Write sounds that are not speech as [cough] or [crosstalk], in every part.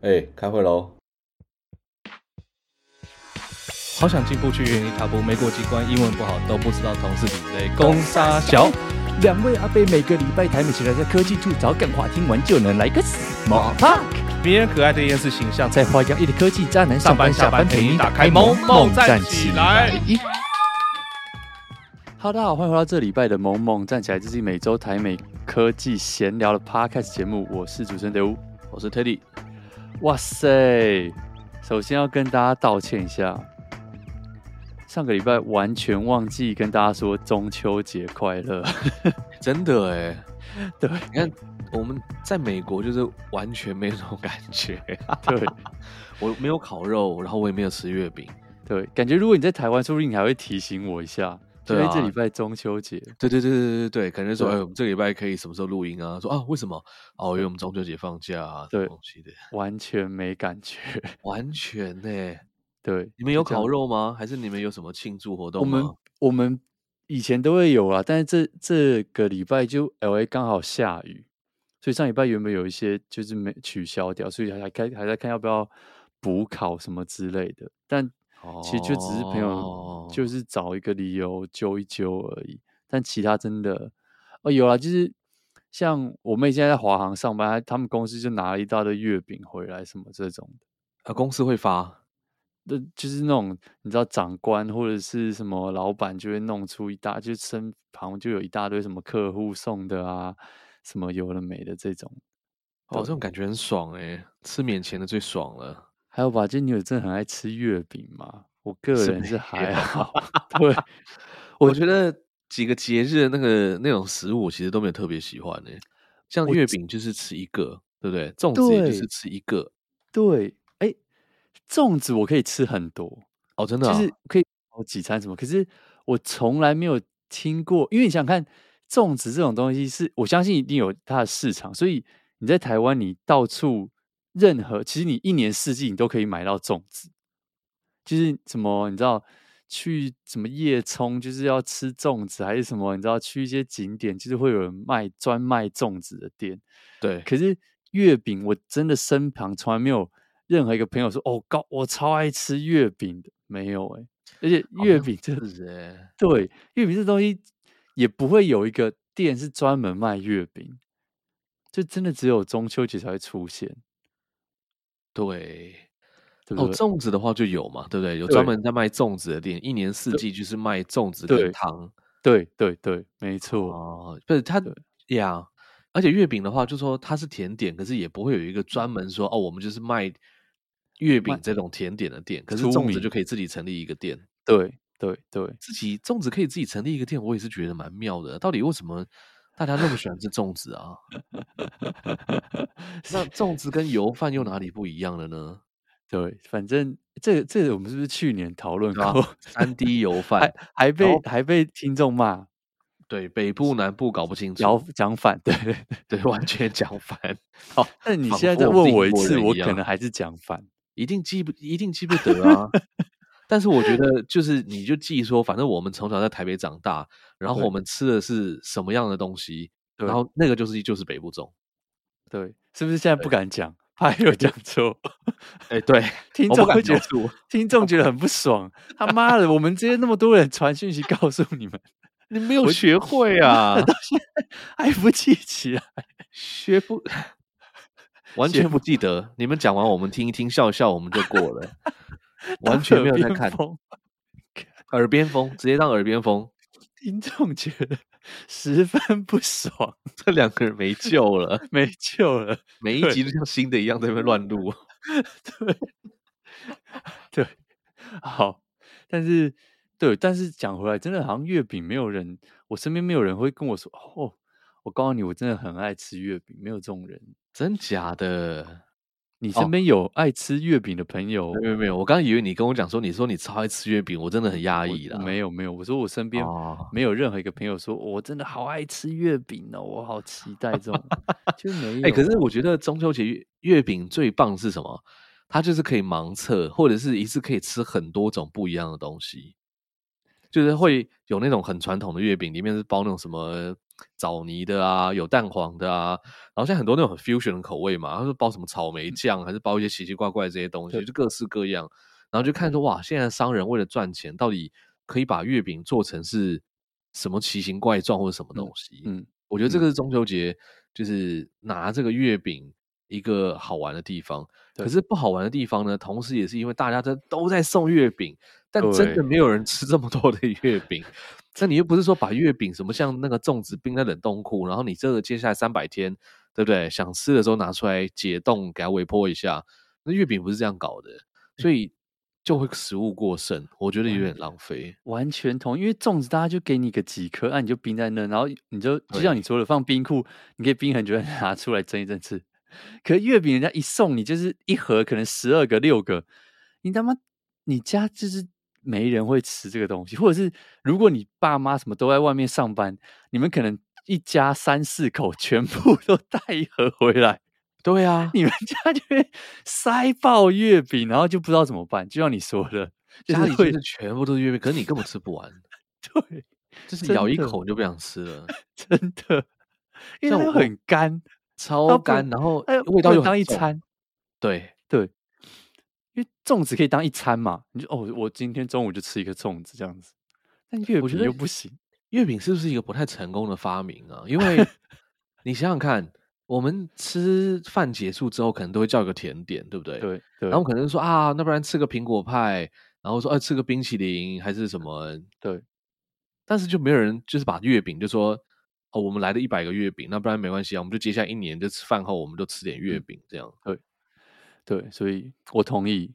哎、欸，开会喽！好想进步去原地踏步，没过几关，英文不好都不知道同事比类。攻杀小两位阿贝每个礼拜台美起来在科技处找梗话，听完就能来个 small talk。迷人可爱的厌世形象，在花样一的科技渣男上班下班陪你打开萌萌站起来。Hello，，大家好，欢迎回到这礼拜的萌萌站起来，这是每周台美科技闲聊的 podcast 节目，我是主持人德乌，我是 Teddy。哇塞！首先要跟大家道歉一下，上个礼拜完全忘记跟大家说中秋节快乐，[laughs] 真的哎。[laughs] 对，你看我们在美国就是完全没有这种感觉。对，[laughs] 我没有烤肉，然后我也没有吃月饼。对，感觉如果你在台湾，说不定你还会提醒我一下。对，这礼拜中秋节，对对对对对对，可能说，哎，我们这个礼拜可以什么时候录音啊？说啊，为什么？哦，因为我们中秋节放假啊，对，东西的，完全没感觉，完全呢。对，你们有烤肉吗？还是你们有什么庆祝活动？我们我们以前都会有啊，但是这这个礼拜就 LA 刚好下雨，所以上礼拜原本有一些就是没取消掉，所以还还还在看要不要补考什么之类的，但。其实就只是朋友，就是找一个理由揪一揪而已。但其他真的，哦，有啊，就是像我妹现在在华航上班，他们公司就拿了一大堆月饼回来，什么这种的。啊，公司会发，那就是那种你知道，长官或者是什么老板就会弄出一大，就身旁就有一大堆什么客户送的啊，什么有的没的这种。哦，这种感觉很爽哎，吃免钱的最爽了。还有吧，就你有真的很爱吃月饼吗？我个人是还好。[laughs] 对，我觉得几个节日的那个那种食物，我其实都没有特别喜欢呢。像月饼就是吃一个，对不对？粽子也就是吃一个。对，哎，粽子我可以吃很多哦，真的，就是可以好几餐什么。可是我从来没有听过，因为你想看粽子这种东西是，是我相信一定有它的市场，所以你在台湾你到处。任何其实你一年四季你都可以买到粽子，就是什么你知道去什么夜冲就是要吃粽子，还是什么你知道去一些景点就是会有人卖专卖粽子的店。对，可是月饼我真的身旁从来没有任何一个朋友说哦，高我超爱吃月饼的，没有哎、欸，而且月饼这是哎，对，月饼这东西也不会有一个店是专门卖月饼，就真的只有中秋节才会出现。对，哦，粽子的话就有嘛，对不对？有专门在卖粽子的店，一年四季就是卖粽子跟糖。对对对，没错。哦，不是它呀，而且月饼的话，就说它是甜点，可是也不会有一个专门说哦，我们就是卖月饼这种甜点的店。可是粽子就可以自己成立一个店。对对对，自己粽子可以自己成立一个店，我也是觉得蛮妙的。到底为什么？大家那么喜欢吃粽子啊？那粽子跟油饭又哪里不一样了呢？对，反正这个这个我们是不是去年讨论过？三 D 油 [laughs] 饭还，还被还被听众骂，对，北部南部搞不清楚，讲讲反，[laughs] 对对，完全讲反。好，那你现在再问我一次，我可能还是讲反，一定记不一定记不得啊。但是我觉 [laughs] 得，就是你就记说，反正我们从小在台北长大，然后我们吃的是什么样的东西，然后那个就是就是北部粽，对，是不是现在不敢讲，怕又讲错？[laughs] 哎，对，听众会觉得，听众觉得很不爽。他妈的，我们这些那么多人传讯息告诉你们，[laughs] 你没有学会啊？到现在还不记起来，学不完全不记得。你们讲完，我们听一听，笑笑，我们就过了。[laughs] 完全没有在看，[laughs] 耳边风直接当耳边风，听众觉得十分不爽，[laughs] 这两个人没救了，没救了，每一集都像新的一样在那边乱录，对，对，好，但是对，但是讲回来，真的好像月饼没有人，我身边没有人会跟我说，哦，我告诉你，我真的很爱吃月饼，没有这种人，真假的。你身边有爱吃月饼的朋友？没有没有，我刚刚以为你跟我讲说，你说你超爱吃月饼，我真的很压抑了。没有没有，我说我身边没有任何一个朋友说，我真的好爱吃月饼哦，我好期待这种，[laughs] 就没有。哎，可是我觉得中秋节月月饼最棒是什么？它就是可以盲测，或者是一次可以吃很多种不一样的东西，就是会有那种很传统的月饼，里面是包那种什么枣泥的啊，有蛋黄的啊，然后现在很多那种很 fusion 的口味嘛，他说包什么草莓酱，还是包一些奇奇怪怪的这些东西，就各式各样。然后就看说哇，现在商人为了赚钱，到底可以把月饼做成是什么奇形怪状或者什么东西？嗯，嗯我觉得这个是中秋节，就是拿这个月饼。一个好玩的地方，可是不好玩的地方呢？同时也是因为大家都都在送月饼，但真的没有人吃这么多的 [laughs] 月饼。那你又不是说把月饼什么像那个粽子冰在冷冻库，然后你这个接下来三百天，对不对？想吃的时候拿出来解冻，给它微波一下。那月饼不是这样搞的，所以就会食物过剩，我觉得有点浪费。完全同，因为粽子大家就给你个几颗，那、啊、你就冰在那，然后你就就像你说的，放冰库，你可以冰很久，拿出来蒸一蒸吃。可是月饼人家一送你就是一盒，可能十二个、六个，你他妈你家就是没人会吃这个东西，或者是如果你爸妈什么都在外面上班，你们可能一家三四口全部都带一盒回来，[laughs] 对啊，你们家就会塞爆月饼，然后就不知道怎么办。就像你说的，家里就是全部都是月饼，可是你根本吃不完，[laughs] 对，就是咬一口就不想吃了，[laughs] 真的，因为它很干。超干，然后味道又当一餐，对对，因为粽子可以当一餐嘛，你就哦，我今天中午就吃一个粽子这样子。但月饼又不行，月饼是不是一个不太成功的发明啊？因为 [laughs] 你想想看，我们吃饭结束之后，可能都会叫一个甜点，对不对？对，然后可能说啊，那不然吃个苹果派，然后说哎，吃个冰淇淋还是什么？[laughs] 对，但是就没有人就是把月饼就说。哦，我们来了一百个月饼，那不然没关系啊，我们就接下来一年就吃饭后，我们就吃点月饼，这样。对，对，所以我同意。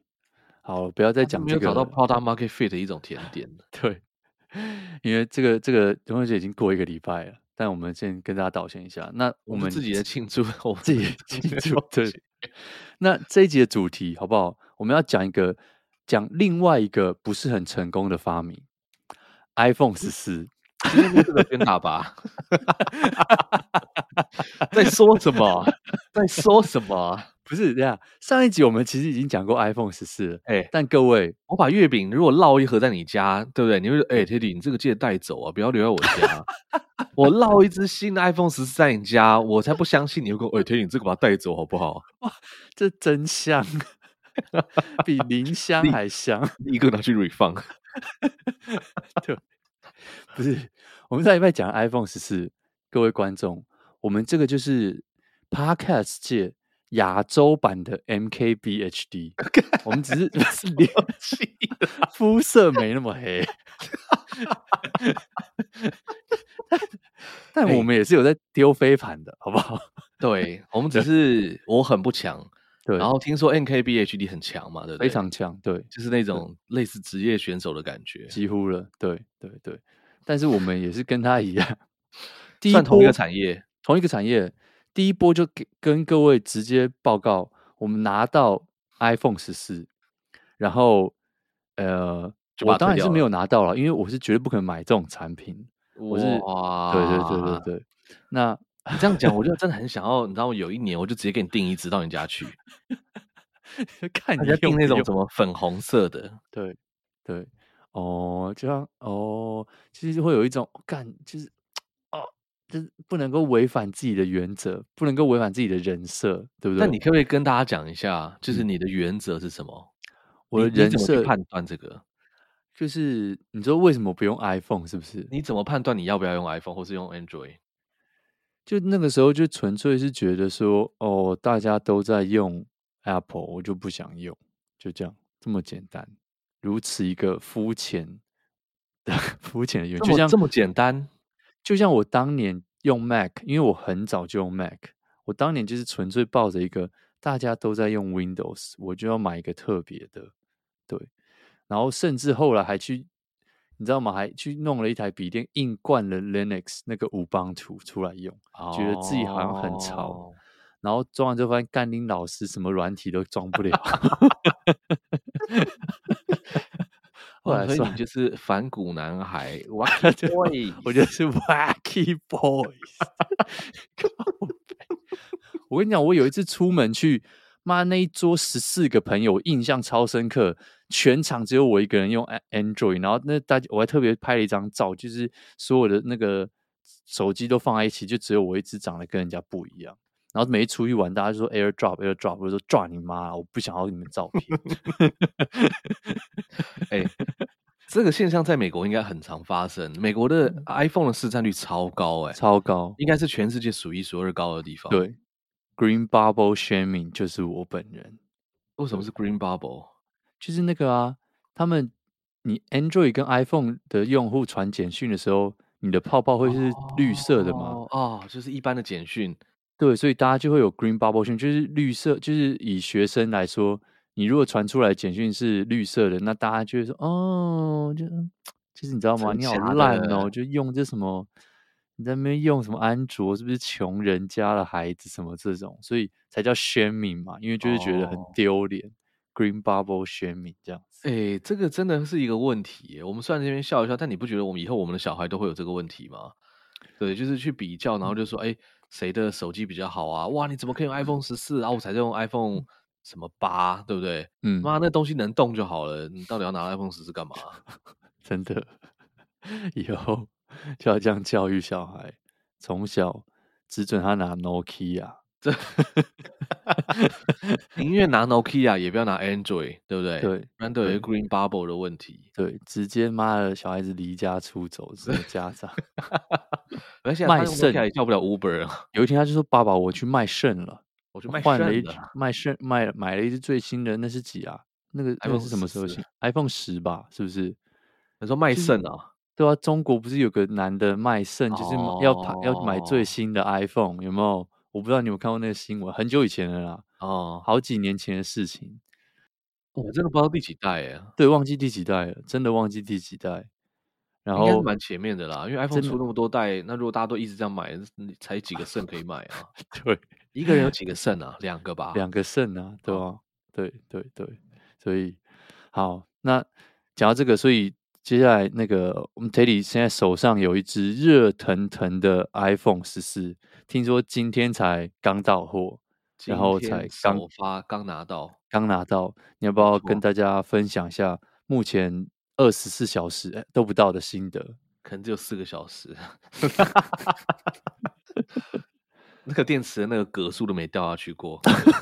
好，不要再讲这个。没有找到 product market fit 的一种甜点。[laughs] 对，[laughs] 因为这个这个中秋节已经过一个礼拜了，但我们先跟大家道歉一下。那我们，[laughs] 自己的庆祝，我们自己庆祝。对。那这一集的主题好不好？我们要讲一个，讲另外一个不是很成功的发明，iPhone 十四。今天是个鞭打吧？在说什么？在说什么？不是这样。上一集我们其实已经讲过 iPhone 十四了。哎、欸，但各位，我把月饼如果烙一盒在你家，对不对？你会说：“哎、欸，Teddy，你这个记得带走啊，不要留在我家。[laughs] ”我烙一只新的 iPhone 十四在你家，我才不相信你会跟我：“哎、欸，Teddy，你这个把它带走好不好？”哇，这真香，比林香还香。一个拿去 refund。[laughs] 对。不是，我们上一拜讲 iPhone 十四，各位观众，我们这个就是 Podcast 界亚洲版的 MKBHD，[laughs] 我们只是脸肤色没那么黑，[laughs] 但我们也是有在丢飞盘的，好不好？对，我们只是 [laughs] 我很不强，对，然后听说 MKBHD 很强嘛，对不对？非常强，对，就是那种类似职业选手的感觉，几乎了，对对对。但是我们也是跟他一样，算同一个产业，同一个产业。第一波就给跟各位直接报告，我们拿到 iPhone 十四，然后呃，我当然是没有拿到了，因为我是绝对不可能买这种产品。我是，哇对对对对对。那你这样讲，我就 [laughs] 真的很想要，你知道，有一年我就直接给你订一只到你家去，[laughs] 看你订那种什么粉红色的，对对。哦，就像哦，其实会有一种干，就是哦，就是不能够违反自己的原则，不能够违反自己的人设，对不对？那你可不可以跟大家讲一下，就是你的原则是什么？嗯、我的人设判断这个，就是你知道为什么不用 iPhone 是不是？你怎么判断你要不要用 iPhone 或是用 Android？就那个时候就纯粹是觉得说，哦，大家都在用 Apple，我就不想用，就这样，这么简单。如此一个肤浅的 [laughs] 肤浅的原因，就像这么简单，就像我当年用 Mac，因为我很早就用 Mac，我当年就是纯粹抱着一个大家都在用 Windows，我就要买一个特别的，对，然后甚至后来还去，你知道吗？还去弄了一台笔电，硬灌了 Linux 那个 Ubuntu 出来用，觉得自己好像很潮。哦然后装完之后发现干林老师什么软体都装不了 [laughs] [laughs] 后来说你就是反骨男孩，Wacky Boys，我觉得是 Wacky Boys。[laughs] 我跟你讲，我有一次出门去，妈那一桌十四个朋友，印象超深刻，全场只有我一个人用 Android，然后那大家我还特别拍了一张照，就是所有的那个手机都放在一起，就只有我一只长得跟人家不一样。然后每一出去玩，大家就说 AirDrop AirDrop，我就说抓你妈！我不想要你们照片。[laughs] 哎，这个现象在美国应该很常发生。美国的 iPhone 的市占率超高，哎，超高，应该是全世界数一数二高的地方。对，Green Bubble Shaming 就是我本人。为什么是 Green Bubble？就是那个啊，他们你 Android 跟 iPhone 的用户传简讯的时候，你的泡泡会是绿色的吗？哦，哦，就是一般的简讯。对，所以大家就会有 green bubble 讯，就是绿色，就是以学生来说，你如果传出来简讯是绿色的，那大家就会说，哦，就 [tsk] 就是你知道吗？你好烂哦，就用这什么，你在那边用什么安卓，是不是穷人家的孩子什么这种，所以才叫 shaming 嘛，因为就是觉得很丢脸。哦、green bubble shaming 这样子。哎，这个真的是一个问题。我们虽然这边笑一笑，但你不觉得我们以后我们的小孩都会有这个问题吗？对，就是去比较，然后就说，哎。谁的手机比较好啊？哇，你怎么可以用 iPhone 十四啊？我才用 iPhone 什么八，对不对？嗯，妈，那东西能动就好了。你到底要拿 iPhone 十四干嘛？[laughs] 真的，[laughs] 以后就要这样教育小孩，从小只准他拿 Nokia，这宁愿拿 Nokia 也不要拿 Android，对不对？对，不然都有 Green Bubble 的问题。对，直接妈的小孩子离家出走，这个家长。[laughs] 而且卖肾也叫不了 Uber 啊！有一天他就说：“爸爸，我去卖肾了，我去卖换了一卖肾卖买了一只最新的，那是几啊？那个 iPhone 是什么时候新？iPhone 十吧？是不是？他说卖肾啊？对啊，中国不是有个男的卖肾，就是要要买最新的 iPhone，有没有？我不知道你有看过那个新闻，很久以前的啦，哦，好几年前的事情，我真的不知道第几代哎，对，忘记第几代了，真的忘记第几代。”然后蛮前面的啦，因为 iPhone 出那么多代，那如果大家都一直这样买，才几个肾可以 [laughs] 买啊？对，一个人有几个肾啊？两个吧？两个肾啊，对吧？哦、对对对，所以好，那讲到这个，所以接下来那个我们 Teddy 现在手上有一只热腾腾的 iPhone 十四，听说今天才刚到货，然后才刚发，刚拿到，刚拿到，你要不要跟大家分享一下目前？二十四小时都不到的心得，可能只有四个小时。[laughs] 那个电池的那个格数都没掉下去过。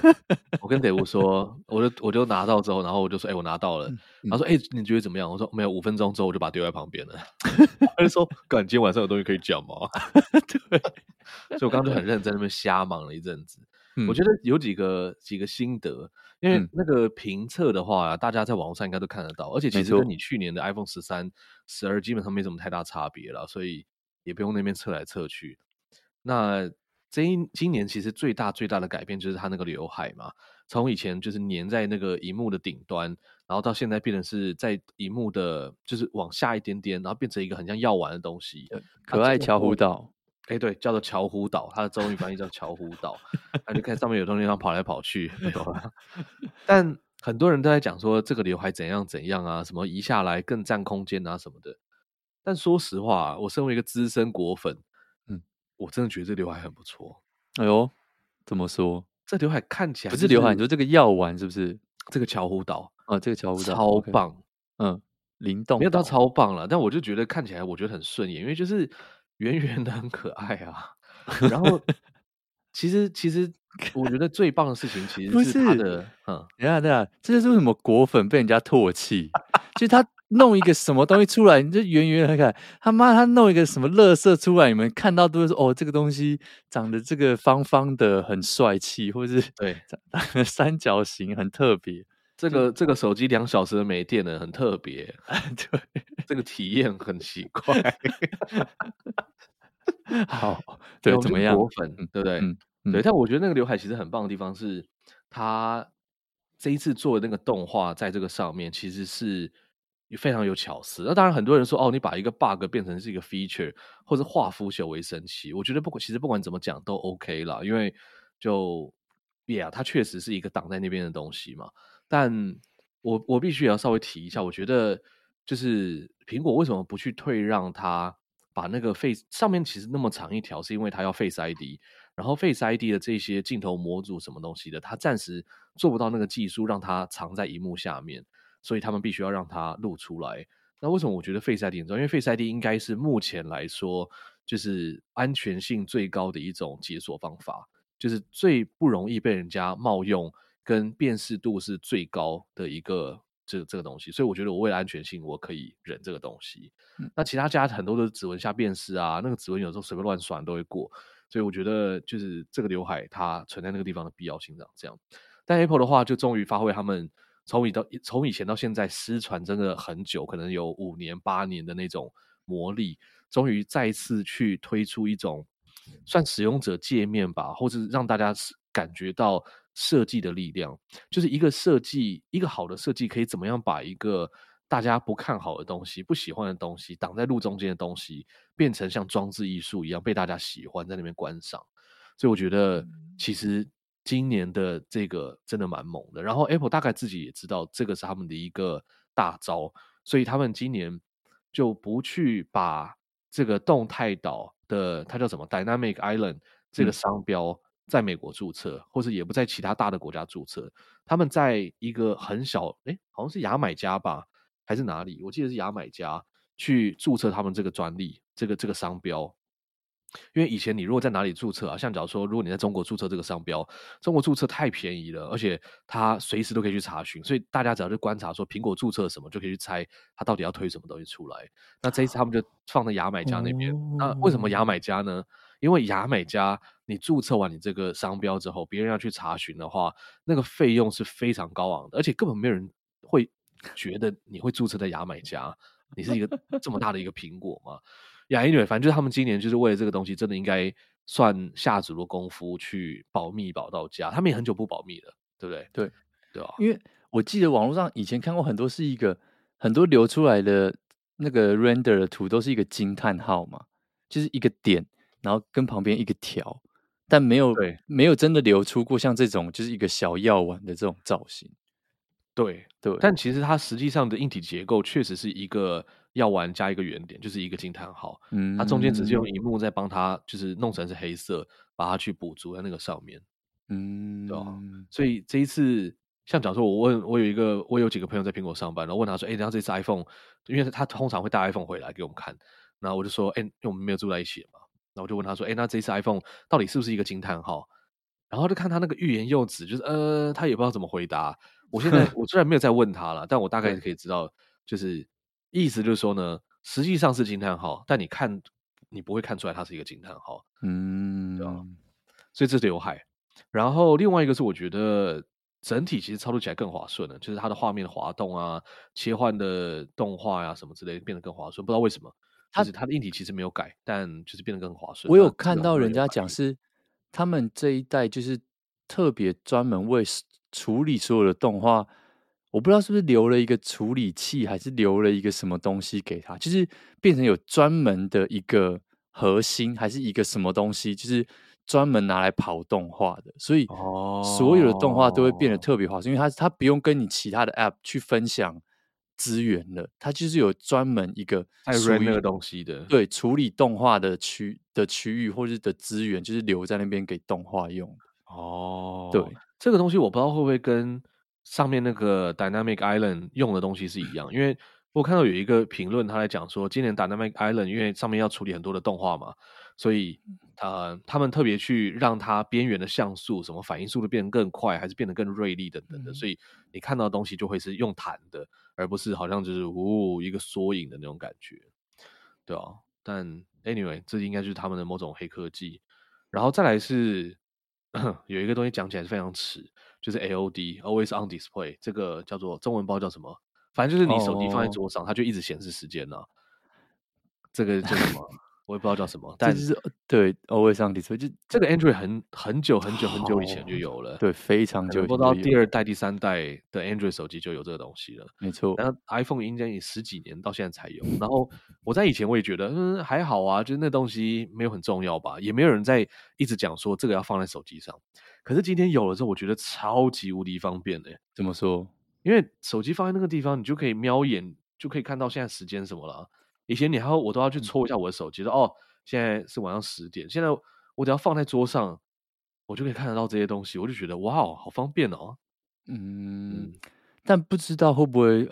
[laughs] 我跟德屋说，我就我就拿到之后，然后我就说：“哎、欸，我拿到了。嗯”他说：“哎、欸，你觉得怎么样？”我说：“没有，五分钟之后我就把它丢在旁边了。[laughs] ”他就说：“干，今天晚上有东西可以讲吗？”对，所以我刚刚就很认真在那边瞎忙了一阵子。嗯、我觉得有几个几个心得。因为那个评测的话，大家在网络上应该都看得到，而且其实跟你去年的 iPhone 十三、十二基本上没什么太大差别了，所以也不用那边测来测去。那这一今年其实最大最大的改变就是它那个刘海嘛，从以前就是粘在那个荧幕的顶端，然后到现在变成是在荧幕的，就是往下一点点，然后变成一个很像药丸的东西，可爱巧虎岛。哎，对，叫做乔湖岛，它的中文翻译叫乔湖岛。[laughs] 那就看上面有东西上跑来跑去，没有了。[laughs] 但很多人都在讲说这个刘海怎样怎样啊，什么移下来更占空间啊什么的。但说实话，我身为一个资深果粉，嗯，我真的觉得这刘海很不错。哎呦，怎么说？这刘海看起来、就是、不是刘海，你说这个药丸是不是？这个乔湖岛啊，这个乔湖岛超棒。Okay. 嗯，灵动，没有到超棒了，但我就觉得看起来我觉得很顺眼，因为就是。圆圆的很可爱啊，然后 [laughs] 其实其实 [laughs] 我觉得最棒的事情其实是他的，嗯，等下等下，这就是为什么果粉被人家唾弃，就他弄一个什么东西出来，你就圆圆的看，他妈他弄一个什么乐色出来，你们看到都是说哦，这个东西长得这个方方的很帅气，或是对。[laughs] 三角形很特别。这个这个手机两小时的没电了，很特别。[laughs] 对，这个体验很奇 [laughs] 怪。好，[laughs] 对，怎么样？果粉，对不对？嗯嗯、对，但我觉得那个刘海其实很棒的地方是，它这一次做的那个动画在这个上面其实是非常有巧思。那当然，很多人说哦，你把一个 bug 变成是一个 feature，或者化腐朽为神奇，我觉得不管其实不管怎么讲都 OK 啦，因为就 yeah，它确实是一个挡在那边的东西嘛。但我我必须也要稍微提一下，我觉得就是苹果为什么不去退让它把那个 Face 上面其实那么长一条，是因为它要 Face ID，然后 Face ID 的这些镜头模组什么东西的，它暂时做不到那个技术让它藏在荧幕下面，所以他们必须要让它露出来。那为什么我觉得 Face ID 很重要？因为 Face ID 应该是目前来说就是安全性最高的一种解锁方法，就是最不容易被人家冒用，跟辨识度是最高的一个这个这个东西。所以我觉得我为了安全性，我可以忍这个东西。嗯、那其他家很多的指纹下辨识啊，那个指纹有时候随便乱刷都会过。所以我觉得就是这个刘海它存在那个地方的必要性这样。但 Apple 的话就终于发挥他们从以到从以前到现在失传真的很久，可能有五年八年的那种魔力，终于再次去推出一种算使用者界面吧，或者让大家感觉到设计的力量，就是一个设计一个好的设计可以怎么样把一个。大家不看好的东西、不喜欢的东西、挡在路中间的东西，变成像装置艺术一样被大家喜欢，在那边观赏。所以我觉得，其实今年的这个真的蛮猛的。然后 Apple 大概自己也知道这个是他们的一个大招，所以他们今年就不去把这个动态岛的它叫什么 Dynamic Island 这个商标在美国注册，嗯、或是也不在其他大的国家注册。他们在一个很小，诶，好像是牙买加吧。还是哪里？我记得是牙买加去注册他们这个专利，这个这个商标。因为以前你如果在哪里注册啊，像假如说，如果你在中国注册这个商标，中国注册太便宜了，而且它随时都可以去查询，所以大家只要去观察说苹果注册什么，就可以去猜它到底要推什么东西出来。那这一次他们就放在牙买加那边。哦、那为什么牙买加呢？因为牙买加你注册完你这个商标之后，别人要去查询的话，那个费用是非常高昂的，而且根本没有人会。觉得你会注册在牙买加，你是一个这么大的一个苹果吗？呀，anyway，反正就是他们今年就是为了这个东西，真的应该算下足了功夫去保密保到家。他们也很久不保密了，对不对？对对啊，因为我记得网络上以前看过很多是一个很多流出来的那个 render 的图都是一个惊叹号嘛，就是一个点，然后跟旁边一个条，但没有没有真的流出过像这种就是一个小药丸的这种造型。对对，但其实它实际上的硬体结构确实是一个药丸加一个圆点，就是一个惊叹号。嗯，它中间只是用荧幕在帮它，就是弄成是黑色，把它去补足在那个上面。嗯，对吧？所以这一次，像假如说我问我有一个，我有几个朋友在苹果上班，然后问他说：“哎，然后这次 iPhone，因为他通常会带 iPhone 回来给我们看，然后我就说：哎，因为我们没有住在一起嘛，然后我就问他说：哎，那这次 iPhone 到底是不是一个惊叹号？然后就看他那个欲言又止，就是呃，他也不知道怎么回答。”我现在 [laughs] 我虽然没有再问他了，但我大概可以知道，就是意思就是说呢，实际上是惊叹号，但你看你不会看出来它是一个惊叹号，嗯，对吧？所以这是刘海。然后另外一个是我觉得整体其实操作起来更划顺了，就是它的画面滑动啊、切换的动画呀、啊、什么之类的变得更划算，不知道为什么，就是它的硬体其实没有改，但就是变得更划算。我有看到人家讲是他们这一代就是特别专门为。处理所有的动画，我不知道是不是留了一个处理器，还是留了一个什么东西给他，就是变成有专门的一个核心，还是一个什么东西，就是专门拿来跑动画的。所以，所有的动画都会变得特别划算，因为它它不用跟你其他的 App 去分享资源了，它就是有专门一个属于那个东西的，对，处理动画的区的区域或者的资源，就是留在那边给动画用。哦，对。这个东西我不知道会不会跟上面那个 Dynamic Island 用的东西是一样，因为我看到有一个评论，他来讲说，今年 Dynamic Island 因为上面要处理很多的动画嘛，所以呃，他们特别去让它边缘的像素、什么反应速度变得更快，还是变得更锐利等等的，所以你看到的东西就会是用弹的，而不是好像就是呜、哦、一个缩影的那种感觉，对啊，但 Anyway，这应该就是他们的某种黑科技，然后再来是。[clears throat] 有一个东西讲起来是非常迟，就是 AOD（Always on Display） 这个叫做中文包叫什么？反正就是你手机放在桌上，oh. 它就一直显示时间呢、啊。这个叫什么？我也不知道叫什么，但是对，Always on Display 就这个 Android 很很久很久很久以前就有了，对，非常久，不知道第二代、第三代的 Android 手机就有这个东西了，没错。然后 iPhone 应该也十几年到现在才有。然后我在以前我也觉得，嗯，还好啊，就是那东西没有很重要吧，也没有人在一直讲说这个要放在手机上。可是今天有了之后，我觉得超级无敌方便的。怎么说？因为手机放在那个地方，你就可以瞄眼，就可以看到现在时间什么了。以前你还要我都要去戳一下我的手机，说哦，现在是晚上十点。现在我只要放在桌上，我就可以看得到这些东西，我就觉得哇，好方便哦。嗯，但不知道会不会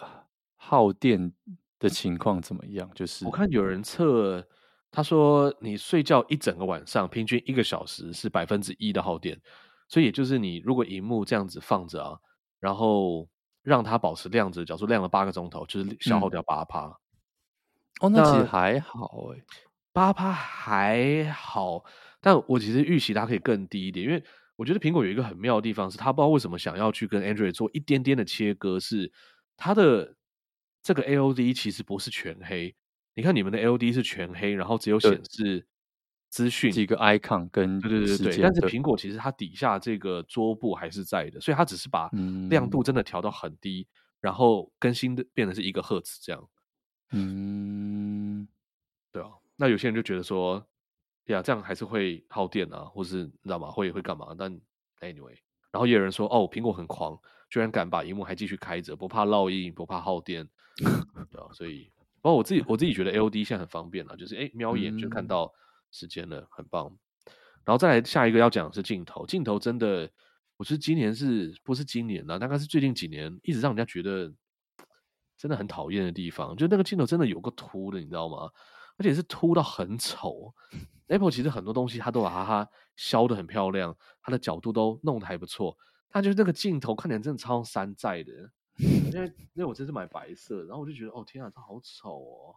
耗电的情况怎么样？就是我看有人测，他说你睡觉一整个晚上，平均一个小时是百分之一的耗电，所以也就是你如果荧幕这样子放着啊，然后让它保持亮着，假如说亮了八个钟头，就是消耗掉八趴。嗯。哦，那其实还好哎，八趴还好，但我其实预期它可以更低一点，因为我觉得苹果有一个很妙的地方是，它不知道为什么想要去跟 Android 做一点点的切割，是它的。这个 LOD 其实不是全黑，你看你们的 LOD 是全黑，然后只有显示资讯几个 icon 跟对对对对，但是苹果其实它底下这个桌布还是在的，所以它只是把亮度真的调到很低，嗯、然后更新的变成是一个赫兹这样。嗯，对啊，那有些人就觉得说，呀，这样还是会耗电啊，或是你知道吗？会会干嘛？但 anyway，然后也有人说，哦，苹果很狂，居然敢把荧幕还继续开着，不怕烙印，不怕耗电。[laughs] 对啊，所以包括我自己，我自己觉得 L D 现在很方便了，就是哎，瞄一眼就看到时间了，很棒。然后再来下一个要讲的是镜头，镜头真的，我觉得今年是不是今年呢？大概是最近几年一直让人家觉得真的很讨厌的地方，就那个镜头真的有个凸的，你知道吗？而且是凸到很丑。[laughs] Apple 其实很多东西它都把它削的很漂亮，它的角度都弄得还不错，它就是那个镜头看起来真的超山寨的。因为 [laughs] 因为我这次买白色，然后我就觉得哦天啊，它好丑哦，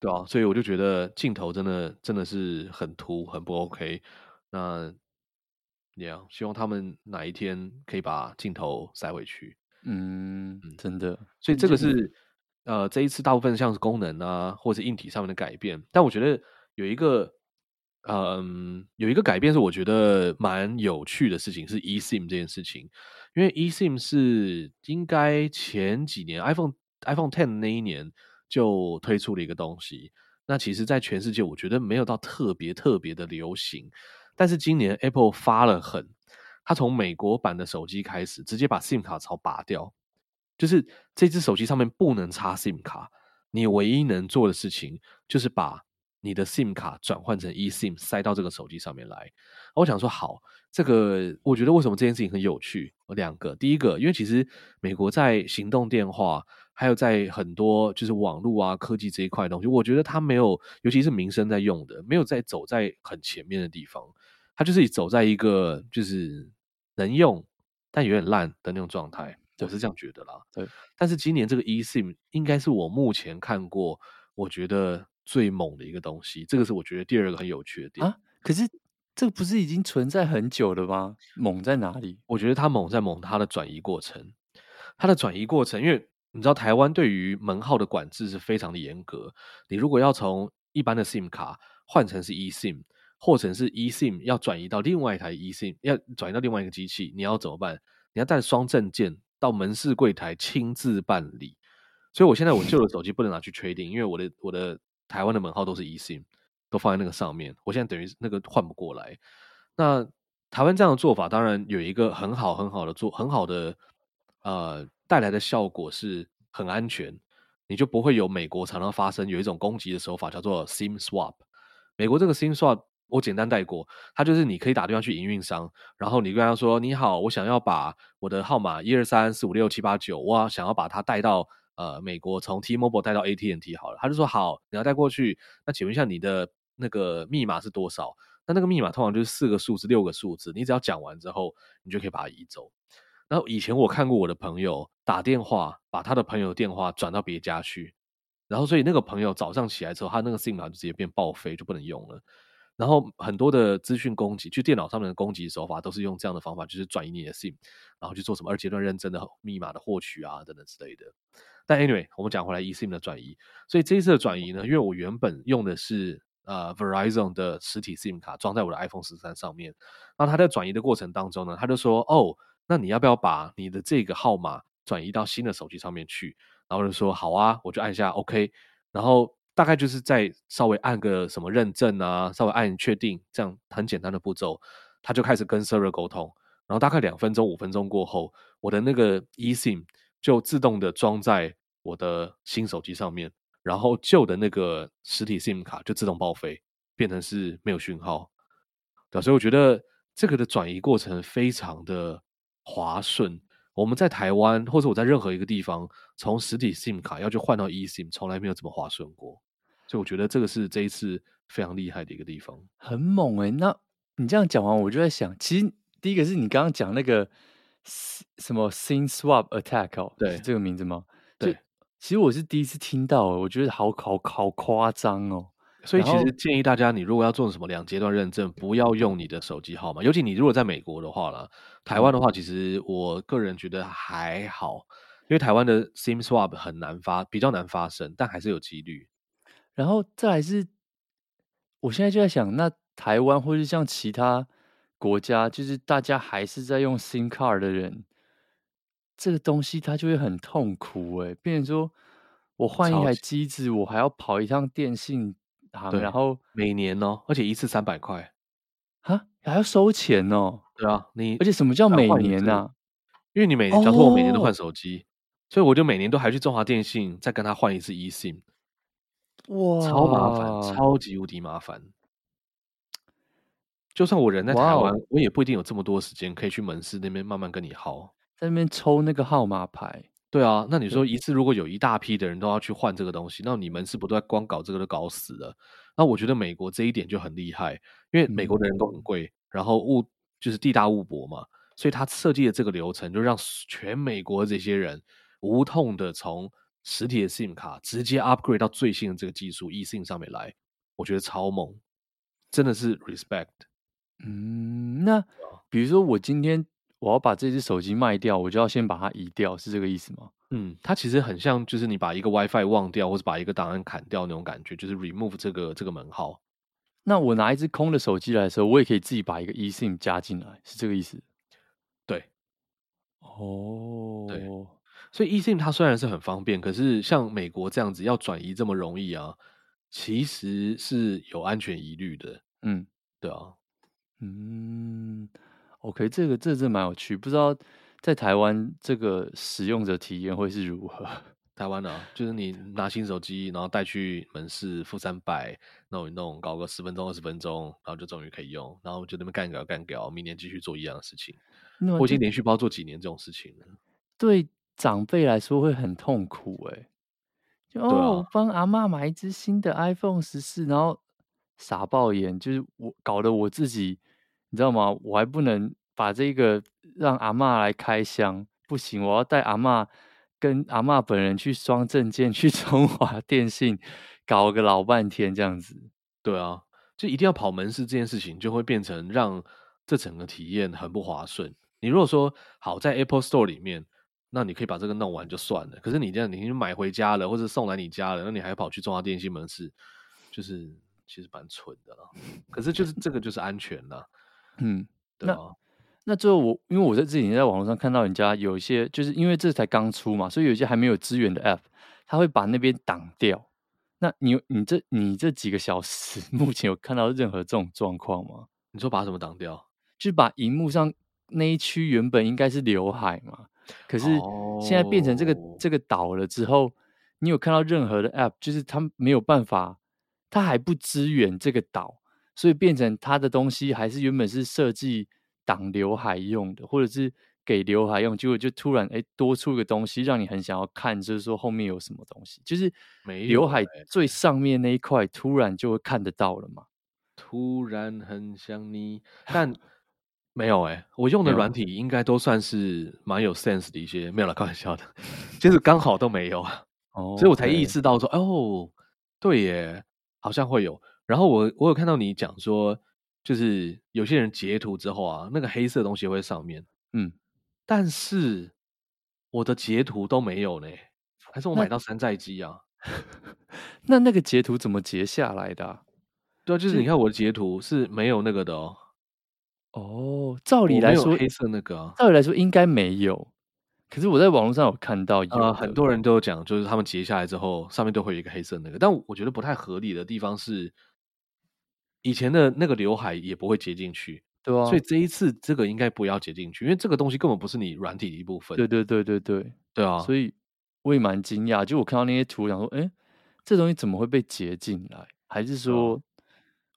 对啊，所以我就觉得镜头真的真的是很凸，很不 OK。那这样，希望他们哪一天可以把镜头塞回去。嗯，真的。所以这个是呃这一次大部分像是功能啊，或者是硬体上面的改变，但我觉得有一个嗯有一个改变是我觉得蛮有趣的事情，是 eSIM 这件事情。因为 eSIM 是应该前几年 iPhone iPhone Ten 那一年就推出了一个东西，那其实，在全世界我觉得没有到特别特别的流行，但是今年 Apple 发了狠，他从美国版的手机开始直接把 SIM 卡槽拔掉，就是这只手机上面不能插 SIM 卡，你唯一能做的事情就是把你的 SIM 卡转换成 eSIM 塞到这个手机上面来。我想说好。这个我觉得为什么这件事情很有趣？有两个，第一个，因为其实美国在行动电话，还有在很多就是网络啊、科技这一块东西，我觉得它没有，尤其是民生在用的，没有在走在很前面的地方，它就是走在一个就是能用但有点烂的那种状态，我是这样觉得啦。对，但是今年这个 eSIM 应该是我目前看过我觉得最猛的一个东西，这个是我觉得第二个很有趣的点啊，可是。这个不是已经存在很久了吗？猛在哪里？我觉得它猛在猛它的转移过程，它的转移过程，因为你知道台湾对于门号的管制是非常的严格。你如果要从一般的 SIM 卡换成是 eSIM，或者是 eSIM 要转移到另外一台 eSIM，要转移到另外一个机器，你要怎么办？你要带双证件到门市柜台亲自办理。所以我现在我旧的手机不能拿去 trading，因为我的我的台湾的门号都是 eSIM。都放在那个上面，我现在等于那个换不过来。那台湾这样的做法，当然有一个很好很好的做很好的呃带来的效果是很安全，你就不会有美国常常发生有一种攻击的手法叫做 SIM swap。美国这个 SIM swap 我简单带过，它就是你可以打电话去营运商，然后你跟他说你好，我想要把我的号码一二三四五六七八九，我想要把它带到呃美国，从 T-Mobile 带到 AT&T 好了，他就说好，你要带过去，那请问一下你的。那个密码是多少？那那个密码通常就是四个数字、六个数字。你只要讲完之后，你就可以把它移走。然后以前我看过我的朋友打电话，把他的朋友电话转到别家去，然后所以那个朋友早上起来之后，他那个 SIM 卡就直接变报废，就不能用了。然后很多的资讯攻击，就电脑上面的攻击手法，都是用这样的方法，就是转移你的 SIM，然后去做什么二阶段认证的密码的获取啊，等等之类的。但 anyway，我们讲回来 eSIM 的转移，所以这一次的转移呢，因为我原本用的是。呃，Verizon 的实体 SIM 卡装在我的 iPhone 十三上面，那他在转移的过程当中呢，他就说：“哦，那你要不要把你的这个号码转移到新的手机上面去？”然后就说：“好啊，我就按下 OK。”然后大概就是再稍微按个什么认证啊，稍微按确定，这样很简单的步骤，他就开始跟 server 沟通。然后大概两分钟、五分钟过后，我的那个 eSIM 就自动的装在我的新手机上面。然后旧的那个实体 SIM 卡就自动报废，变成是没有讯号，对，所以我觉得这个的转移过程非常的滑顺，我们在台湾或者我在任何一个地方，从实体 SIM 卡要去换到 eSIM，从来没有这么划算过。所以我觉得这个是这一次非常厉害的一个地方，很猛哎、欸。那你这样讲完，我就在想，其实第一个是你刚刚讲那个什么 SIM swap attack 哦，对，是这个名字吗？对，其实我是第一次听到，我觉得好好好夸张哦。所以其实建议大家，你如果要做什么两阶段认证，不要用你的手机号码。尤其你如果在美国的话啦，台湾的话，其实我个人觉得还好，因为台湾的 SIM swap 很难发，比较难发生，但还是有几率。然后再来是，我现在就在想，那台湾或是像其他国家，就是大家还是在用 SIM card 的人，这个东西它就会很痛苦哎、欸。变成说我换一台机子，我还要跑一趟电信。对，然后每年哦，而且一次三百块，哈，还要收钱哦。对啊，你而且什么叫每年呢、啊？因为你每年，假如说我每年都换手机，所以我就每年都还去中华电信再跟他换一次 eSIM。哇，超麻烦，超级无敌麻烦。就算我人在台湾，我也不一定有这么多时间可以去门市那边慢慢跟你耗，在那边抽那个号码牌。对啊，那你说一次如果有一大批的人都要去换这个东西，那你们是不都在光搞这个都搞死了？那我觉得美国这一点就很厉害，因为美国的人都很贵，然后物就是地大物博嘛，所以他设计的这个流程就让全美国这些人无痛的从实体的 SIM 卡直接 upgrade 到最新的这个技术 eSIM 上面来，我觉得超猛，真的是 respect。嗯，那比如说我今天。我要把这只手机卖掉，我就要先把它移掉，是这个意思吗？嗯，它其实很像，就是你把一个 WiFi 忘掉，或者把一个档案砍掉那种感觉，就是 remove 这个这个门号。那我拿一只空的手机来的时候，我也可以自己把一个 eSIM 加进来，是这个意思？对。哦，对。所以 eSIM 它虽然是很方便，可是像美国这样子要转移这么容易啊，其实是有安全疑虑的。嗯，对啊，嗯。OK，这个这真蛮有趣，不知道在台湾这个使用者体验会是如何？[laughs] 台湾呢、啊，就是你拿新手机，然后带去门市付三百，弄一弄，搞个十分钟二十分钟，然后就终于可以用，然后就那么干掉干掉，明年继续做一样的事情。我已经连续包做几年这种事情了。对长辈来说会很痛苦哎、欸，就哦，啊、我帮阿嬷买一支新的 iPhone 十四，然后傻爆眼，就是我搞得我自己。你知道吗？我还不能把这个让阿嬷来开箱，不行，我要带阿嬷跟阿嬷本人去双证件，[laughs] 去中华电信搞个老半天这样子。对啊，就一定要跑门市这件事情，就会变成让这整个体验很不划算。你如果说好在 Apple Store 里面，那你可以把这个弄完就算了。可是你这样，你买回家了，或者送来你家了，那你还跑去中华电信门市，就是其实蛮蠢的了。可是就是这个就是安全了。嗯，对啊，那那最后我因为我在自己在网络上看到人家有一些，就是因为这才刚出嘛，所以有一些还没有支援的 App，他会把那边挡掉。那你你这你这几个小时 [laughs] 目前有看到任何这种状况吗？你说把什么挡掉？就是把荧幕上那一区原本应该是刘海嘛，可是现在变成这个、oh. 这个岛了之后，你有看到任何的 App，就是它没有办法，它还不支援这个岛。所以变成它的东西还是原本是设计挡刘海用的，或者是给刘海用，结果就突然哎多出一个东西，让你很想要看，就是说后面有什么东西，就是刘海最上面那一块突然就会看得到了嘛。突然很想你，但 [laughs] 没有哎，我用的软体应该都算是蛮有 sense 的一些，没有了，开玩笑的，[laughs] 就是刚好都没有，哦，所以我才意识到说哦，对耶，好像会有。然后我我有看到你讲说，就是有些人截图之后啊，那个黑色东西会上面，嗯，但是我的截图都没有呢，还是我买到山寨机啊？[laughs] 那那个截图怎么截下来的啊？对啊，就是你看我的截图是没有那个的哦。哦，照理来说黑色那个啊，照理来说应该没有。可是我在网络上有看到有，呃，很多人都有讲，就是他们截下来之后，上面都会有一个黑色那个，但我觉得不太合理的地方是。以前的那个刘海也不会截进去，对啊，所以这一次这个应该不要截进去，因为这个东西根本不是你软体的一部分。对对对对对，对啊，所以我也蛮惊讶，就我看到那些图，想说，哎，这东西怎么会被截进来？还是说，嗯、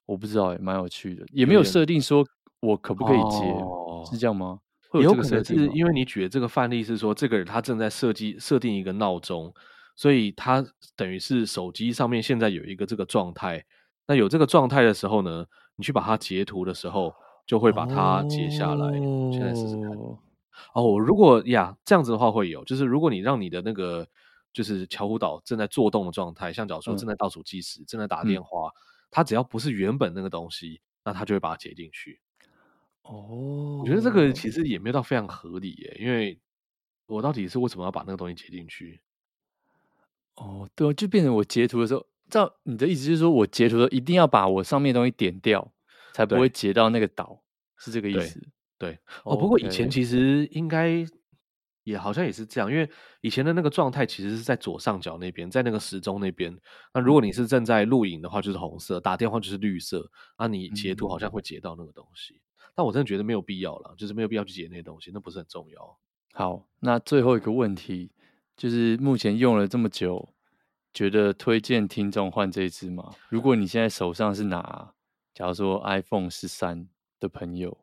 我不知道，也蛮有趣的，也没有设定说我可不可以截，哦、是这样吗？有可能是因为你举的这个范例是说，这个人他正在设计设定一个闹钟，所以他等于是手机上面现在有一个这个状态。那有这个状态的时候呢，你去把它截图的时候，就会把它截下来。哦、现在试试看。哦，如果呀这样子的话会有，就是如果你让你的那个就是乔湖岛正在做动的状态，像假如说正在倒数计时、嗯、正在打电话，它只要不是原本那个东西，那它就会把它截进去。哦，我觉得这个其实也没有到非常合理耶，因为我到底是为什么要把那个东西截进去？哦，对，就变成我截图的时候，照你的意思就是说我截图的时候一定要把我上面的东西点掉，才不会截到那个岛，是这个意思？对，对哦，不过以前其实应该也好像也是这样，因为以前的那个状态其实是在左上角那边，在那个时钟那边。那如果你是正在录影的话，就是红色；打电话就是绿色。那你截图好像会截到那个东西。嗯但我真的觉得没有必要了，就是没有必要去截那些东西，那不是很重要。好，那最后一个问题就是，目前用了这么久，觉得推荐听众换这一支吗？如果你现在手上是拿，假如说 iPhone 十三的朋友，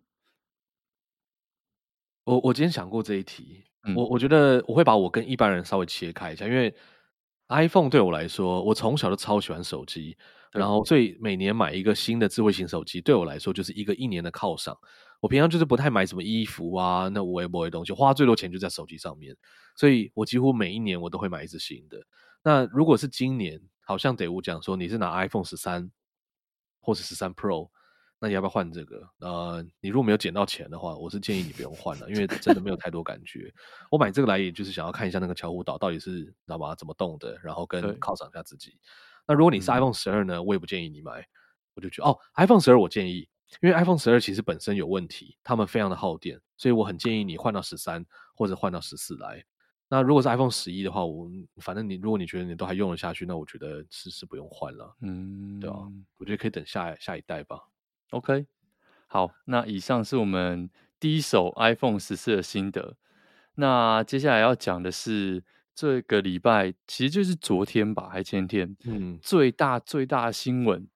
我我今天想过这一题，嗯、我我觉得我会把我跟一般人稍微切开一下，因为 iPhone 对我来说，我从小就超喜欢手机。然后，所以每年买一个新的智慧型手机，对我来说就是一个一年的犒赏。我平常就是不太买什么衣服啊，那无微不微的东西，花最多钱就在手机上面。所以我几乎每一年我都会买一支新的。那如果是今年，好像得我讲说你是拿 iPhone 十三或者十三 Pro，那你要不要换这个？呃，你如果没有捡到钱的话，我是建议你不用换了，因为真的没有太多感觉。我买这个来也就是想要看一下那个桥湖岛到底是知道吗怎么动的，然后跟犒赏一下自己。那如果你是 iPhone 十二呢？我也不建议你买。我就觉得哦，iPhone 十二我建议，因为 iPhone 十二其实本身有问题，他们非常的耗电，所以我很建议你换到十三或者换到十四来。那如果是 iPhone 十一的话，我反正你如果你觉得你都还用得下去，那我觉得是是不用换了。嗯，对啊，我觉得可以等下下一代吧。OK，好，那以上是我们第一手 iPhone 十四的心得。那接下来要讲的是。这个礼拜其实就是昨天吧，还前天，嗯，最大最大的新闻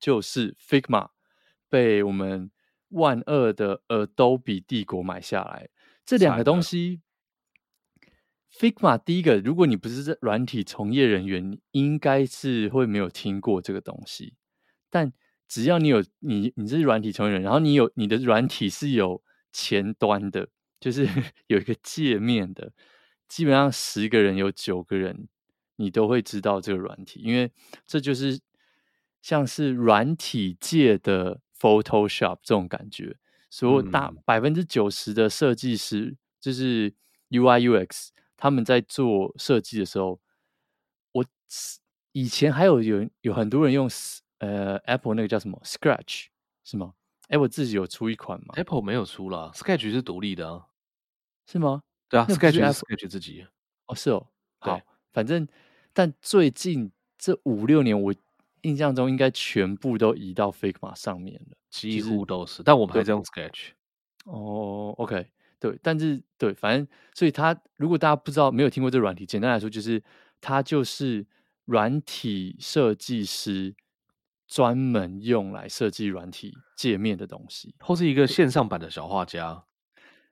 就是 Figma 被我们万恶的 Adobe 帝国买下来。这两个东西，Figma 第一个，如果你不是这软体从业人员，应该是会没有听过这个东西。但只要你有你，你是软体从业人员，然后你有你的软体是有前端的，就是 [laughs] 有一个界面的。基本上十个人有九个人，你都会知道这个软体，因为这就是像是软体界的 Photoshop 这种感觉。所有大百分之九十的设计师，就是 UI UX，他们在做设计的时候，我以前还有有有很多人用呃 Apple 那个叫什么 Sketch 是吗？Apple 自己有出一款吗？Apple 没有出了，Sketch 是独立的啊，是吗？对啊，Sketch 是 Sketch 自己哦，是哦，好，反正但最近这五六年，我印象中应该全部都移到 Figma 上面了，几乎都是。但我们还在用 Sketch。哦，OK，对，但是对，反正所以它如果大家不知道，没有听过这个软体，简单来说就是它就是软体设计师专门用来设计软体界面的东西，或是一个线上版的小画家。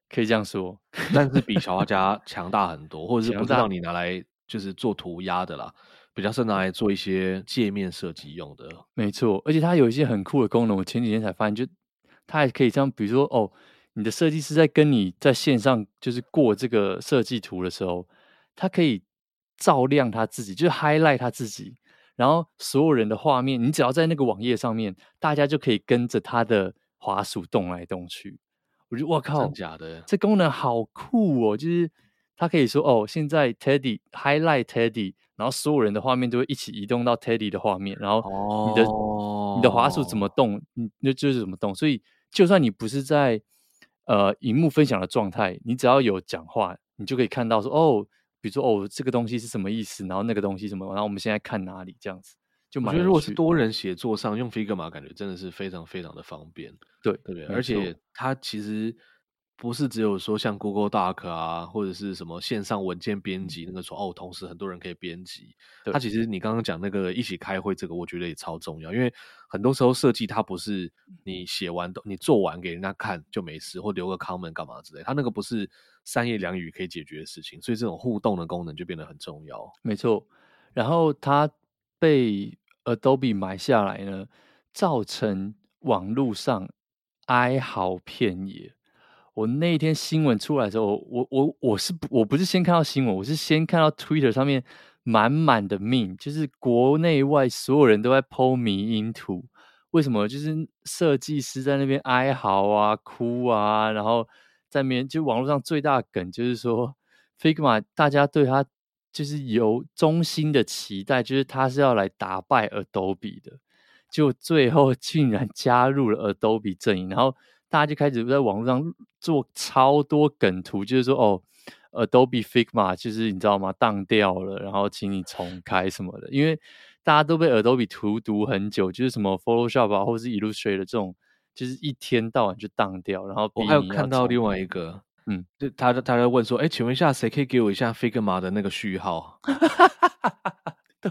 可以这样说，但是比小画 [laughs] 家强大很多，或者是不知道你拿来就是做涂鸦的啦，比较是拿来做一些界面设计用的。没错，而且它有一些很酷的功能，我前几天才发现，就它还可以像比如说哦，你的设计师在跟你在线上就是过这个设计图的时候，他可以照亮他自己，就是 highlight 他自己，然后所有人的画面，你只要在那个网页上面，大家就可以跟着他的滑鼠动来动去。我觉得我靠，真假的，这功能好酷哦！就是他可以说哦，现在 Teddy highlight Teddy，然后所有人的画面都会一起移动到 Teddy 的画面，然后你的、哦、你的滑鼠怎么动，你那就是怎么动。所以就算你不是在呃荧幕分享的状态，你只要有讲话，你就可以看到说哦，比如说哦这个东西是什么意思，然后那个东西什么，然后我们现在看哪里这样子。就我觉得如果是多人写作上用 Figma，感觉真的是非常非常的方便。对，对不对？而且它其实不是只有说像 Google Doc 啊，或者是什么线上文件编辑那个说哦，同时很多人可以编辑。它其实你刚刚讲那个一起开会这个，我觉得也超重要，因为很多时候设计它不是你写完你做完给人家看就没事，或留个 comment 干嘛之类，它那个不是三言两语可以解决的事情，所以这种互动的功能就变得很重要。没错，然后它被 Adobe 买下来呢，造成网络上哀嚎遍野。我那一天新闻出来的时候，我我我是我不是先看到新闻，我是先看到 Twitter 上面满满的命就是国内外所有人都在剖迷因图。为什么？就是设计师在那边哀嚎啊、哭啊，然后在那边就网络上最大的梗就是说，Figma 大家对他就是有衷心的期待，就是他是要来打败 Adobe 的，就最后竟然加入了 Adobe 阵营，然后。大家就开始在网络上做超多梗图，就是说哦，Adobe Figma 就是你知道吗？当掉了，然后请你重开什么的。因为大家都被 Adobe 荼毒很久，就是什么 Photoshop 啊，或者是 Illustrator 这种，就是一天到晚就当掉。然后我还有看到另外一个，嗯，就他他在问说，哎，请问一下，谁可以给我一下 Figma 的那个序号？[laughs] 对。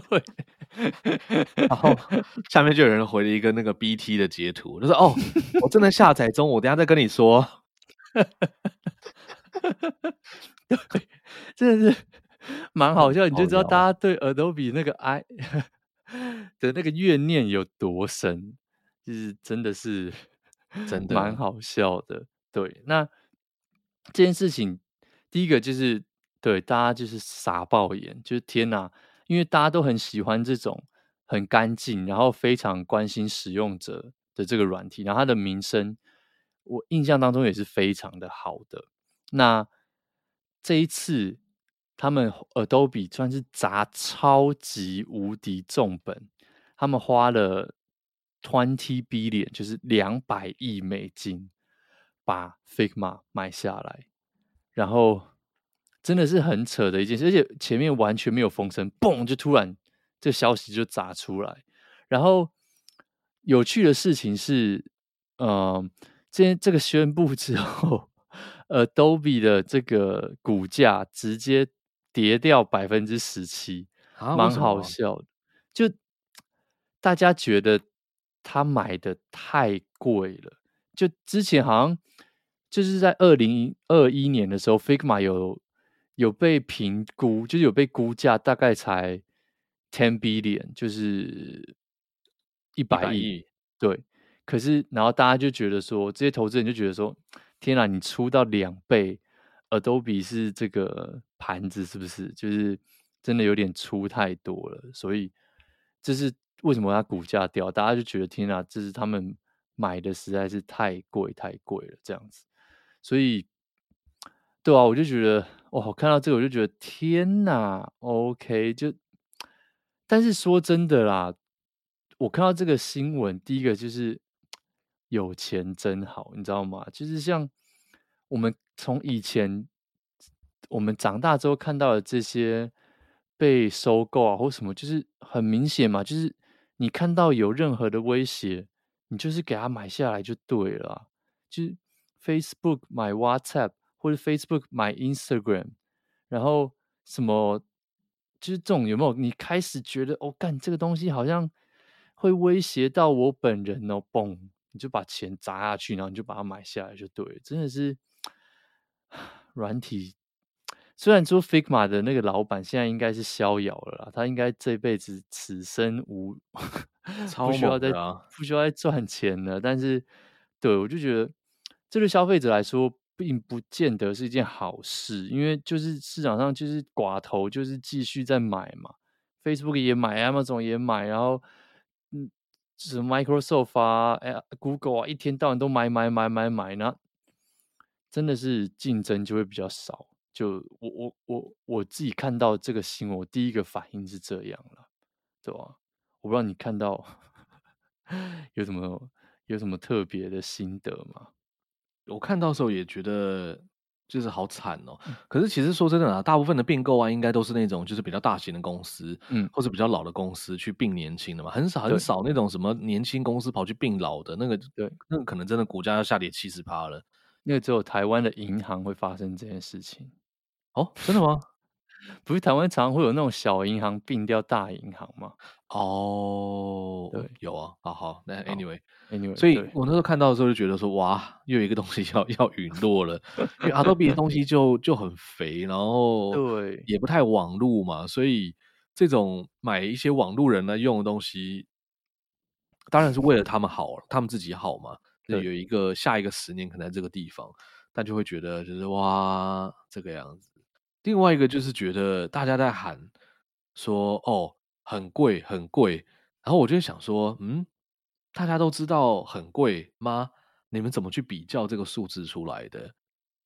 然后 [laughs] 下面就有人回了一个那个 BT 的截图，他说：“哦，我正在下载中，我等下再跟你说。[laughs] ”真的是蛮好笑，你就知道大家对 Adobe 那个爱 [laughs] 的那个怨念有多深，就是真的是真的蛮好笑的。对，那这件事情第一个就是对大家就是傻爆眼，就是天哪！因为大家都很喜欢这种很干净，然后非常关心使用者的这个软体，然后它的名声，我印象当中也是非常的好的。那这一次，他们 Adobe 算是砸超级无敌重本，他们花了 twenty billion，就是两百亿美金，把 Figma 买下来，然后。真的是很扯的一件事，而且前面完全没有风声，嘣，就突然这消息就砸出来。然后有趣的事情是，嗯、呃，这这个宣布之后，Adobe 的这个股价直接跌掉百分之十七，蛮好笑的。就大家觉得他买的太贵了，就之前好像就是在二零二一年的时候，Figma 有。有被评估，就是有被估价，大概才 ten billion，就是一百亿。对，可是然后大家就觉得说，这些投资人就觉得说，天哪，你出到两倍，Adobe 是这个盘子是不是？就是真的有点出太多了，所以这是为什么它股价掉？大家就觉得天哪，这是他们买的实在是太贵太贵了，这样子，所以。对啊，我就觉得我，看到这个我就觉得天哪，OK，就，但是说真的啦，我看到这个新闻，第一个就是有钱真好，你知道吗？就是像我们从以前我们长大之后看到的这些被收购啊，或什么，就是很明显嘛，就是你看到有任何的威胁，你就是给他买下来就对了，就是 Facebook 买 WhatsApp。或者 Facebook 买 Instagram，然后什么就是这种有没有？你开始觉得哦，干这个东西好像会威胁到我本人哦，嘣，你就把钱砸下去，然后你就把它买下来就对了。真的是软体，虽然说 Figma 的那个老板现在应该是逍遥了啦，他应该这辈子此生无 [laughs] 不需要再不需要再赚钱了。但是，对我就觉得，这对消费者来说。并不见得是一件好事，因为就是市场上就是寡头就是继续在买嘛，Facebook 也买，Amazon 也买，然后嗯，什么 Microsoft 啊，哎，Google 啊，一天到晚都买买买买买，那真的是竞争就会比较少。就我我我我自己看到这个新闻，我第一个反应是这样了，对吧？我不知道你看到 [laughs] 有什么有什么特别的心得吗？我看到时候也觉得就是好惨哦。可是其实说真的啊，大部分的并购啊，应该都是那种就是比较大型的公司，嗯，或者比较老的公司去并年轻的嘛，很少很少那种什么年轻公司跑去并老的那个，对，那个可能真的股价要下跌七十趴了。那个只有台湾的银行会发生这件事情。哦，真的吗？不是台湾常常会有那种小银行并掉大银行吗？哦，对，有啊。好好，那 anyway，anyway，、oh, anyway, 所以我那时候看到的时候就觉得说，哇，又有一个东西 [laughs] 要要陨落了。因为 Adobe 的东西就就很肥，然 [laughs] 后对，也不太网路嘛，所以这种买一些网路人来用的东西，当然是为了他们好，他们自己好嘛。就有一个下一个十年可能在这个地方，但就会觉得就是哇这个样子。另外一个就是觉得大家在喊说哦很贵很贵，然后我就想说嗯，大家都知道很贵吗？你们怎么去比较这个数字出来的？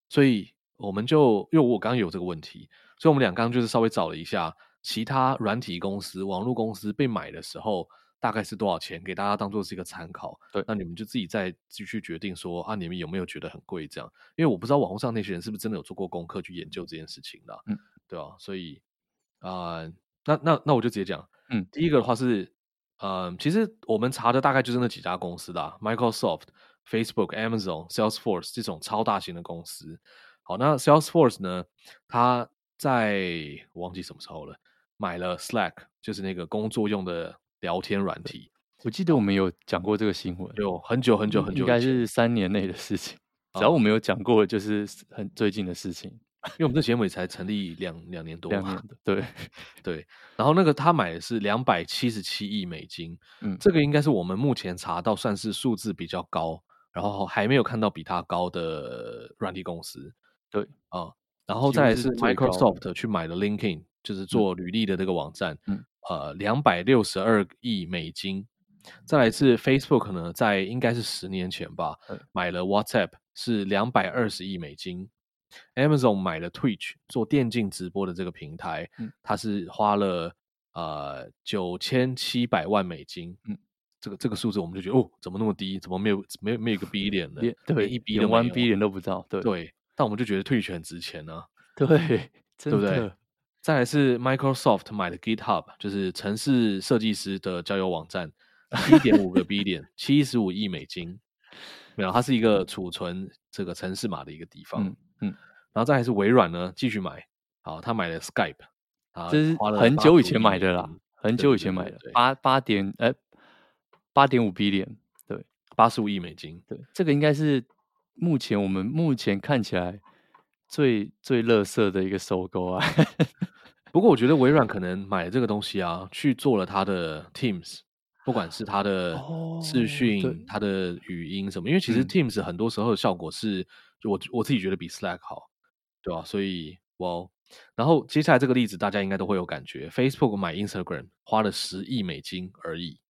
所以我们就因为我刚刚有这个问题，所以我们俩刚刚就是稍微找了一下其他软体公司、网络公司被买的时候。大概是多少钱？给大家当做是一个参考。对，那你们就自己再继续决定说啊，你们有没有觉得很贵？这样，因为我不知道网络上那些人是不是真的有做过功课去研究这件事情的。嗯，对啊，所以啊、呃，那那那我就直接讲。嗯，第一个的话是，嗯、呃，其实我们查的大概就是那几家公司的，Microsoft、Facebook、Amazon、Salesforce 这种超大型的公司。好，那 Salesforce 呢，它在我忘记什么时候了，买了 Slack，就是那个工作用的。聊天软体，我记得我们有讲过这个新闻，有很久很久很久，应该是三年内的事情。只要我们有讲过，就是很最近的事情，因为我们这节目也才成立两两年多，两年的，对 [laughs] 对。然后那个他买的是两百七十七亿美金，嗯，这个应该是我们目前查到算是数字比较高，然后还没有看到比它高的软体公司，对啊、嗯。然后再来是 Microsoft 去买的 LinkedIn，就是做履历的这个网站，嗯。嗯呃，两百六十二亿美金。再来是 Facebook 呢，在应该是十年前吧，买了 WhatsApp 是两百二十亿美金。Amazon 买了 Twitch 做电竞直播的这个平台，它是花了呃九千七百万美金。嗯，这个这个数字我们就觉得哦，怎么那么低？怎么没有没有没有一个 B 点的？对，一 B 连 one B 脸都不知道。对对，但我们就觉得 Twitch 很值钱呢、啊。对，对不对？再来是 Microsoft 买的 GitHub，就是城市设计师的交友网站，一点五个 B 点，七十五亿美金。没有，它是一个储存这个城市码的一个地方。嗯，嗯，然后再来是微软呢，继续买。好，他买了 Skype，啊，这是很久以前买的啦，很久以前买的，八八点哎，八点五 B 点，对，八十五亿美金。对，这个应该是目前我们目前看起来最最乐色的一个收购啊。[laughs] 不过我觉得微软可能买这个东西啊，去做了它的 Teams，不管是它的视讯、它、哦、的语音什么，因为其实 Teams 很多时候的效果是，就我我自己觉得比 Slack 好，对吧、啊？所以哇，然后接下来这个例子大家应该都会有感觉，Facebook 买 Instagram 花了十亿美金而已，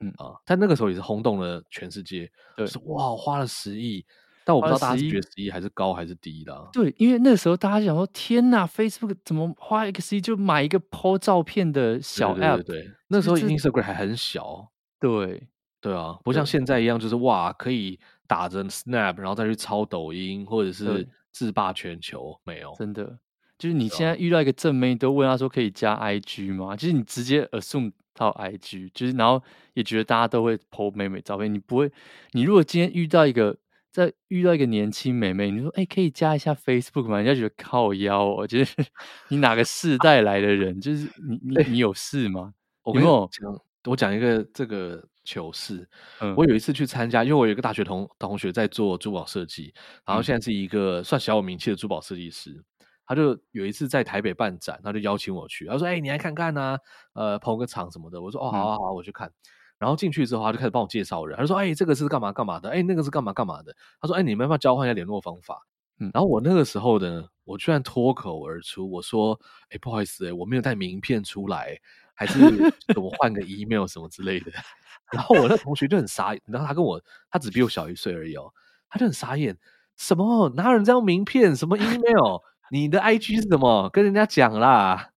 嗯啊，但那个时候也是轰动了全世界，对，是哇，花了十亿。但我不知道大家是觉得十亿还是高还是低的、啊。对，因为那时候大家想说：“天哪，Facebook 怎么花一个十亿就买一个 po 照片的小 app？” 对，对，对，对，那时候 Instagram 还很小。对，对啊，不像现在一样，就是哇，可以打着 Snap，然后再去抄抖音，或者是制霸全球。没有，真的，就是你现在遇到一个正妹，都问她说可以加 IG 吗？就是你直接 assume 到 IG，就是然后也觉得大家都会 po 美美照片，你不会，你如果今天遇到一个。在遇到一个年轻美眉，你说：“哎、欸，可以加一下 Facebook 吗？”人家觉得靠腰哦，就是 [laughs] 你哪个世代来的人？就是你你你有事吗？我跟你讲，我讲一个这个糗事。嗯、我有一次去参加，因为我有一个大学同同学在做珠宝设计，然后现在是一个算小有名气的珠宝设计师。他就有一次在台北办展，他就邀请我去。他说：“哎、欸，你来看看啊，呃，捧个场什么的。”我说：“哦，好啊好啊，我去看。”然后进去之后，他就开始帮我介绍人。他就说：“哎，这个是干嘛干嘛的？哎，那个是干嘛干嘛的？”他说：“哎，你们要不要交换一下联络方法？”嗯，然后我那个时候呢，我居然脱口而出，我说：“哎，不好意思，哎，我没有带名片出来，还是 [laughs] 我换个 email 什么之类的。”然后我那同学就很傻眼，然后他跟我，他只比我小一岁而已哦，他就很傻眼，什么哪有人这样名片？什么 email？你的 IG 是什么？跟人家讲啦。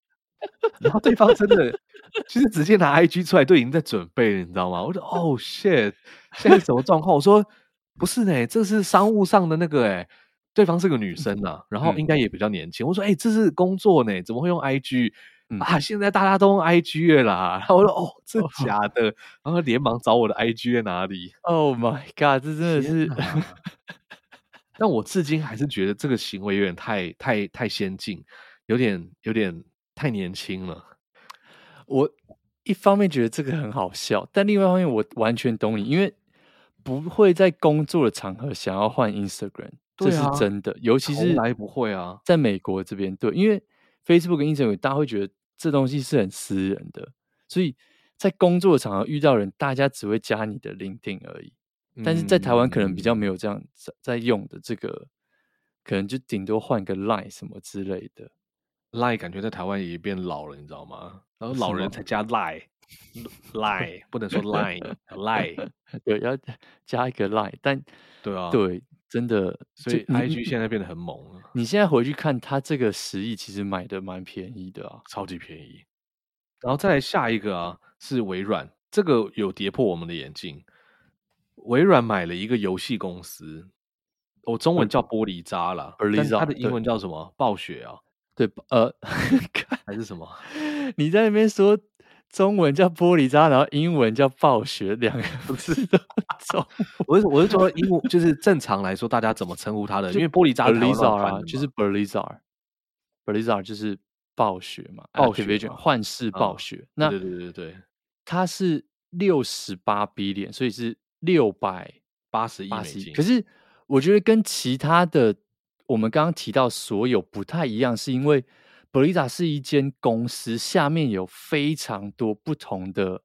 然后对方真的。其实直接拿 IG 出来都已经在准备了，你知道吗？我说 [laughs] 哦、oh, shit，现在什么状况？我说不是呢，这是商务上的那个哎，对方是个女生啊，然后应该也比较年轻。我说哎，这是工作呢，怎么会用 IG 啊？现在大家都用 IG 了啦。然后我说哦，这假的，然后连忙找我的 IG 在哪里？Oh my god，这真的是，[laughs] 但我至今还是觉得这个行为有点太太太先进，有点有点太年轻了。我一方面觉得这个很好笑，但另外一方面我完全懂你，因为不会在工作的场合想要换 Instagram，这是真的，尤其是来不会啊，在美国这边对，因为 Facebook 跟 Instagram 大家会觉得这东西是很私人的，所以在工作场合遇到人，大家只会加你的 LinkedIn 而已。但是在台湾可能比较没有这样在用的这个，嗯、可能就顶多换个 Line 什么之类的。Line 感觉在台湾也变老了，你知道吗？然后老人才加 Line，Line 不能说 Line，Line [laughs] 对，要加一个 Line。但对啊，对，真的，所以 IG 现在变得很猛了。你现在回去看，它这个十亿其实买的蛮便宜的啊，超级便宜。然后再来下一个啊，是微软，这个有跌破我们的眼镜。微软买了一个游戏公司，我、哦、中文叫玻璃渣啦，但是它的英文叫什么？暴雪啊？对，呃，[laughs] 还是什么？你在那边说中文叫玻璃渣，然后英文叫暴雪，两个不是都中？我是我是说英文，就是正常来说，大家怎么称呼它的？因为玻璃渣就是 Blizzard，Blizzard 就是暴雪嘛，暴雪幻视暴雪。嗯、那对对对对，它是六十八 billion，所以是。六百八十亿美金，可是我觉得跟其他的我们刚刚提到所有不太一样，是因为 Blizzard 是一间公司，下面有非常多不同的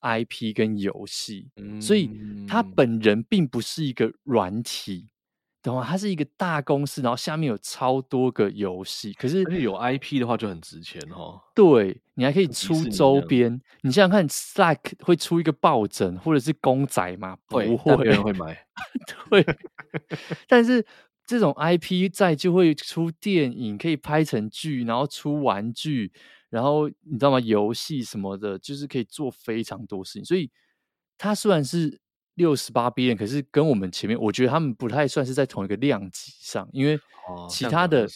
IP 跟游戏，嗯、所以他本人并不是一个软体。懂吗？它是一个大公司，然后下面有超多个游戏，可是有 IP 的话就很值钱哦。对，你还可以出周边。你想想看，Slack 会出一个抱枕或者是公仔吗？不会，没人会买。[laughs] 对，但是这种 IP 在就会出电影，可以拍成剧，然后出玩具，然后你知道吗？游戏什么的，就是可以做非常多事情。所以它虽然是。六十八 billion，可是跟我们前面，我觉得他们不太算是在同一个量级上，因为其他的，哦、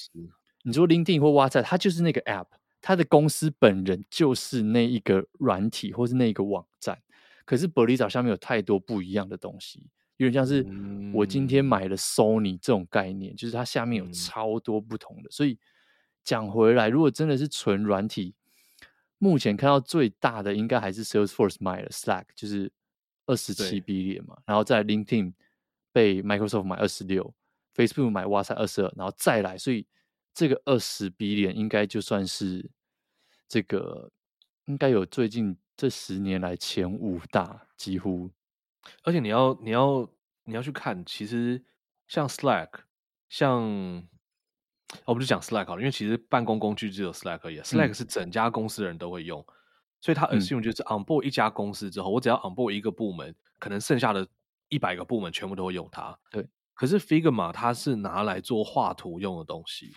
你说 LinkedIn 或 WhatsApp，它就是那个 App，它的公司本人就是那一个软体或是那一个网站。可是 Blizzard 上面有太多不一样的东西，有点像是我今天买了 Sony 这种概念，就是它下面有超多不同的。所以讲回来，如果真的是纯软体，目前看到最大的应该还是 Salesforce 买了 Slack，就是。二十七 billion 嘛，然后在 LinkedIn 被 Microsoft 买二十六，Facebook 买哇塞二十二，然后再来，所以这个二十 billion 应该就算是这个应该有最近这十年来前五大几乎，而且你要你要你要去看，其实像 Slack，像我们就讲 Slack 好了，因为其实办公工具只有 Slack 而已，Slack 是整家公司的人都会用。所以它 assume 就是 onboard 一家公司之后，嗯、我只要 onboard 一个部门，可能剩下的一百个部门全部都会用它。对。可是 Figma 它是拿来做画图用的东西，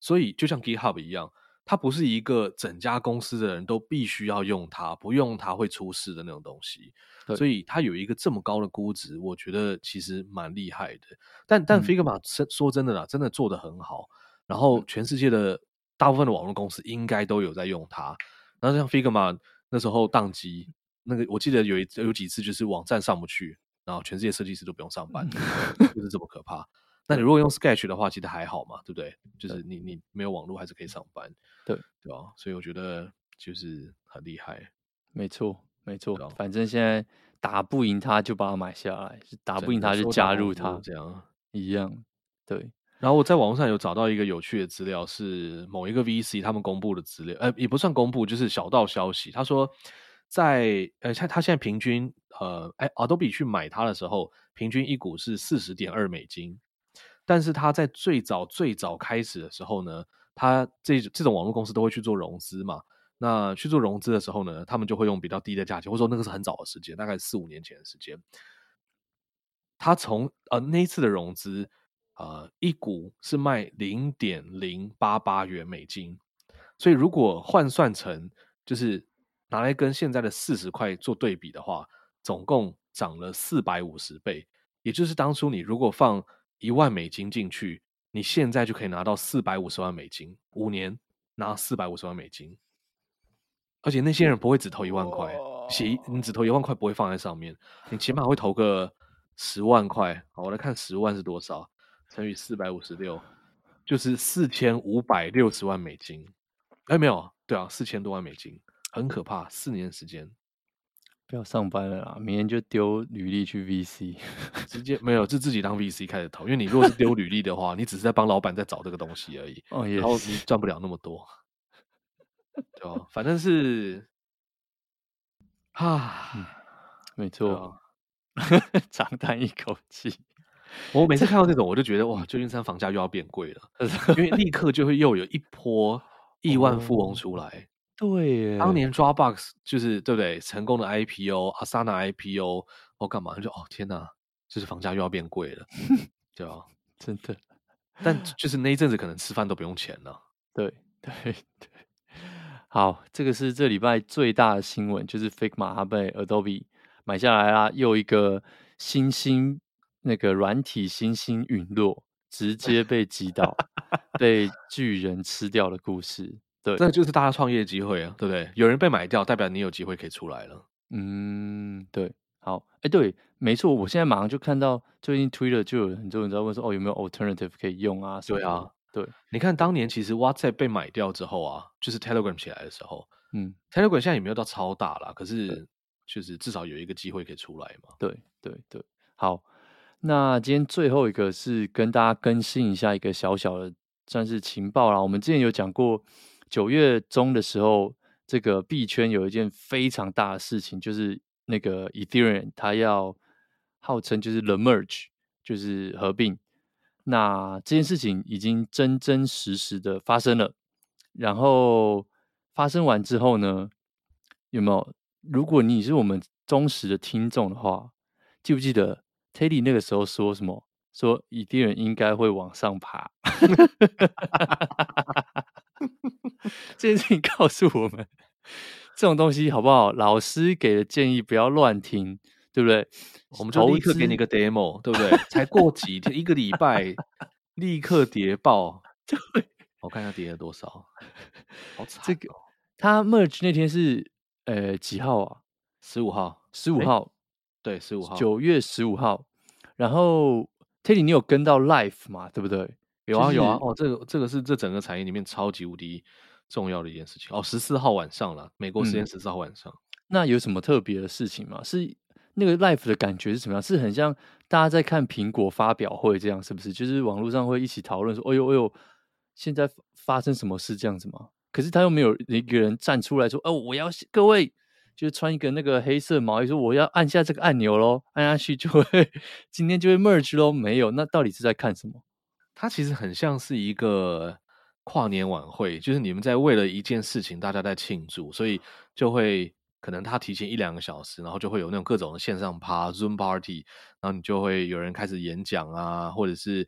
所以就像 GitHub 一样，它不是一个整家公司的人都必须要用它，不用它会出事的那种东西。所以它有一个这么高的估值，我觉得其实蛮厉害的。但但 Figma 说说真的啦，真的做得很好。然后全世界的大部分的网络公司应该都有在用它。然后像 Figma 那时候宕机，那个我记得有一有几次就是网站上不去，然后全世界设计师都不用上班，就是这么可怕。那你如果用 Sketch 的话，其实还好嘛，对不对？就是你你没有网络还是可以上班，对对吧？所以我觉得就是很厉害，没错没错。反正现在打不赢他就把它买下来，打不赢他就加入他，这样一样对。然后我在网络上有找到一个有趣的资料，是某一个 VC 他们公布的资料，呃，也不算公布，就是小道消息。他说在，在呃，他他现在平均呃，哎，Adobe 去买它的时候，平均一股是四十点二美金。但是他在最早最早开始的时候呢，他这这种网络公司都会去做融资嘛。那去做融资的时候呢，他们就会用比较低的价钱，或者说那个是很早的时间，大概四五年前的时间。他从呃那一次的融资。呃，一股是卖零点零八八元美金，所以如果换算成就是拿来跟现在的四十块做对比的话，总共涨了四百五十倍。也就是当初你如果放一万美金进去，你现在就可以拿到四百五十万美金，五年拿四百五十万美金。而且那些人不会只投一万块，写你只投一万块不会放在上面，你起码会投个十万块。好，我来看十万是多少。乘以四百五十六，就是四千五百六十万美金。哎，没有，对啊，四千多万美金，很可怕。四年时间，不要上班了啦，明天就丢履历去 VC，直接没有，就自己当 VC 开始投。因为你如果是丢履历的话，你只是在帮老板在找这个东西而已。哦，也然后你赚不了那么多，对吧？反正是，啊，嗯、没错，长叹一口气。我每次看到这种，我就觉得 [laughs] 哇，旧金山房价又要变贵了，[laughs] 因为立刻就会又有一波 [laughs] 亿万富翁出来。哦、对，当年 Dropbox 就是对不对？成功的 IPO，Asana IPO，我干嘛？就哦天哪，就是房价又要变贵了，[laughs] 对吧？真的。但就是那一阵子可能吃饭都不用钱了。[laughs] 对 [laughs] 对对。好，这个是这礼拜最大的新闻，就是 Figma 它被 Adobe 买下来啦，又一个新兴。那个软体新星陨落，直接被击倒，被巨人吃掉的故事。对，这就是大家创业机会啊，对不对？有人被买掉，代表你有机会可以出来了。嗯，对。好，哎，对，没错。我现在马上就看到，最近 Twitter 就有很多人在问说，哦，有没有 alternative 可以用啊？对啊，对。你看当年其实 WhatsApp 被买掉之后啊，就是 Telegram 起来的时候，嗯，Telegram 现在也没有到超大啦，可是就是至少有一个机会可以出来嘛。对，对，对。好。那今天最后一个是跟大家更新一下一个小小的算是情报啦。我们之前有讲过，九月中的时候，这个币圈有一件非常大的事情，就是那个 Ethereum 它要号称就是 The Merge，就是合并。那这件事情已经真真实实的发生了。然后发生完之后呢，有没有？如果你是我们忠实的听众的话，记不记得？Teddy 那个时候说什么？说以太坊应该会往上爬。[laughs] [laughs] 这件事情告诉我们，这种东西好不好？老师给的建议不要乱听，对不对？我们就立刻给你个 demo，对不对？才过几天，一个礼拜，立刻跌爆。[laughs] 对，我看一下跌了多少，好惨哦。这个他 merge 那天是呃几号啊？十五号，十五号。对，十五号，九月十五号。然后，Teddy，你有跟到 Live 嘛？对不对？有啊，有啊。哦，这个这个是这整个产业里面超级无敌重要的一件事情。哦，十四号晚上了，美国时间十四号晚上。嗯，那有什么特别的事情吗？是那个 Life 的感觉是什么样？是很像大家在看苹果发表会这样，是不是？就是网络上会一起讨论说：“哎呦哎呦，现在发生什么事？”这样子吗？可是他又没有一个人站出来说：“哦，我要各位。”就是穿一个那个黑色毛衣，说我要按下这个按钮喽，按下去就会 [laughs] 今天就会 merge 喽。没有，那到底是在看什么？它其实很像是一个跨年晚会，就是你们在为了一件事情，大家在庆祝，所以就会可能他提前一两个小时，然后就会有那种各种的线上趴 Zoom Party，然后你就会有人开始演讲啊，或者是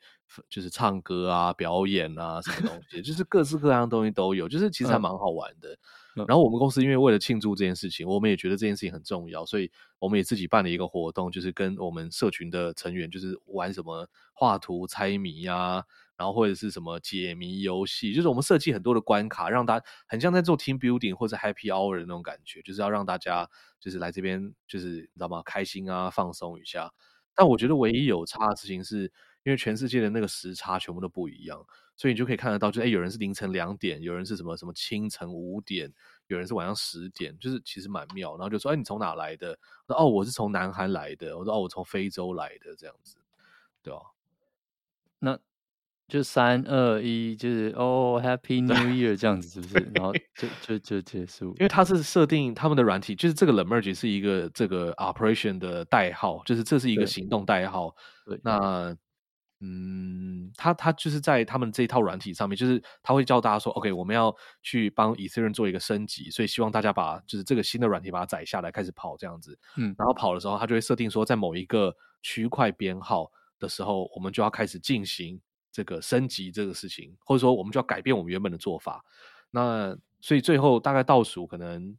就是唱歌啊、表演啊什么东西，就是各式各样的东西都有，就是其实还蛮好玩的。嗯然后我们公司因为为了庆祝这件事情，我们也觉得这件事情很重要，所以我们也自己办了一个活动，就是跟我们社群的成员，就是玩什么画图猜谜呀，然后或者是什么解谜游戏，就是我们设计很多的关卡，让大家很像在做 team building 或者 happy hour 的那种感觉，就是要让大家就是来这边就是你知道吗？开心啊，放松一下。但我觉得唯一有差的事情是，因为全世界的那个时差全部都不一样。所以你就可以看得到，就哎，有人是凌晨两点，有人是什么什么清晨五点，有人是晚上十点，就是其实蛮妙。然后就说，哎，你从哪来的？我说，哦，我是从南韩来的。我说，哦，我从非洲来的，这样子，对吧？那就三二一，就是哦，Happy New Year [laughs] 这样子，是不是？然后就就就结束。因为它是设定他们的软体，就是这个 The Merge 是一个这个 Operation 的代号，就是这是一个行动代号。对，那。嗯，他他就是在他们这一套软体上面，就是他会教大家说，OK，我们要去帮 Ethereum 做一个升级，所以希望大家把就是这个新的软体把它载下来，开始跑这样子。嗯，然后跑的时候，他就会设定说，在某一个区块编号的时候，我们就要开始进行这个升级这个事情，或者说我们就要改变我们原本的做法。那所以最后大概倒数可能。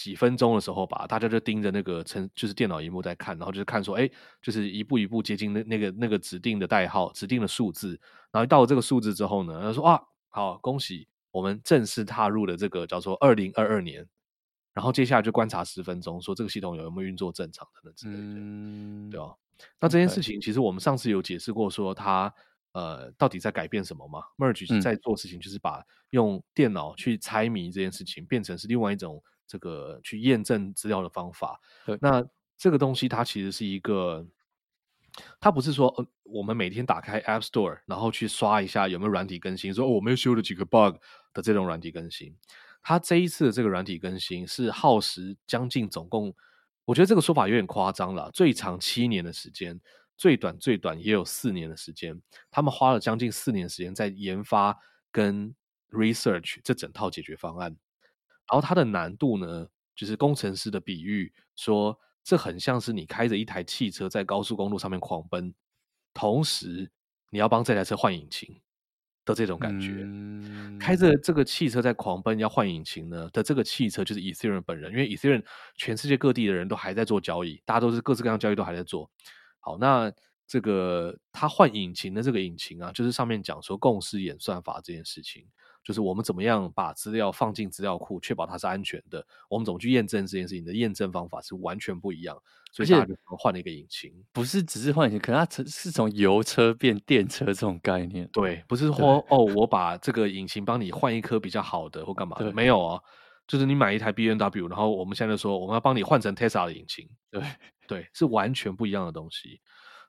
几分钟的时候吧，大家就盯着那个成就是电脑荧幕在看，然后就是看说，哎，就是一步一步接近那那个那个指定的代号、指定的数字，然后到了这个数字之后呢，他说哇，好，恭喜我们正式踏入了这个叫做二零二二年，然后接下来就观察十分钟，说这个系统有没有运作正常的之类的，嗯、对吧？那这件事情其实我们上次有解释过，说它呃到底在改变什么吗？Merge 在做事情就是把用电脑去猜谜这件事情变成是另外一种这个去验证资料的方法。对，那这个东西它其实是一个。它不是说，呃，我们每天打开 App Store，然后去刷一下有没有软体更新，说，哦，我们又修了几个 bug 的这种软体更新。它这一次的这个软体更新是耗时将近总共，我觉得这个说法有点夸张了，最长七年的时间，最短最短也有四年的时间。他们花了将近四年时间在研发跟 research 这整套解决方案。然后它的难度呢，就是工程师的比喻说。这很像是你开着一台汽车在高速公路上面狂奔，同时你要帮这台车换引擎的这种感觉。嗯、开着这个汽车在狂奔要换引擎呢的这个汽车就是 Ethereum 本人，因为 Ethereum 全世界各地的人都还在做交易，大家都是各式各样交易都还在做。好，那这个他换引擎的这个引擎啊，就是上面讲说共识演算法这件事情。就是我们怎么样把资料放进资料库，确保它是安全的。我们怎么去验证这件事情的验证方法是完全不一样，所以大家就换了一个引擎，不是只是换引擎，可能它是从油车变电车这种概念。对，不是说哦，我把这个引擎帮你换一颗比较好的或干嘛的，没有啊，就是你买一台 B N W，然后我们现在就说我们要帮你换成 Tesla 的引擎，对对，是完全不一样的东西，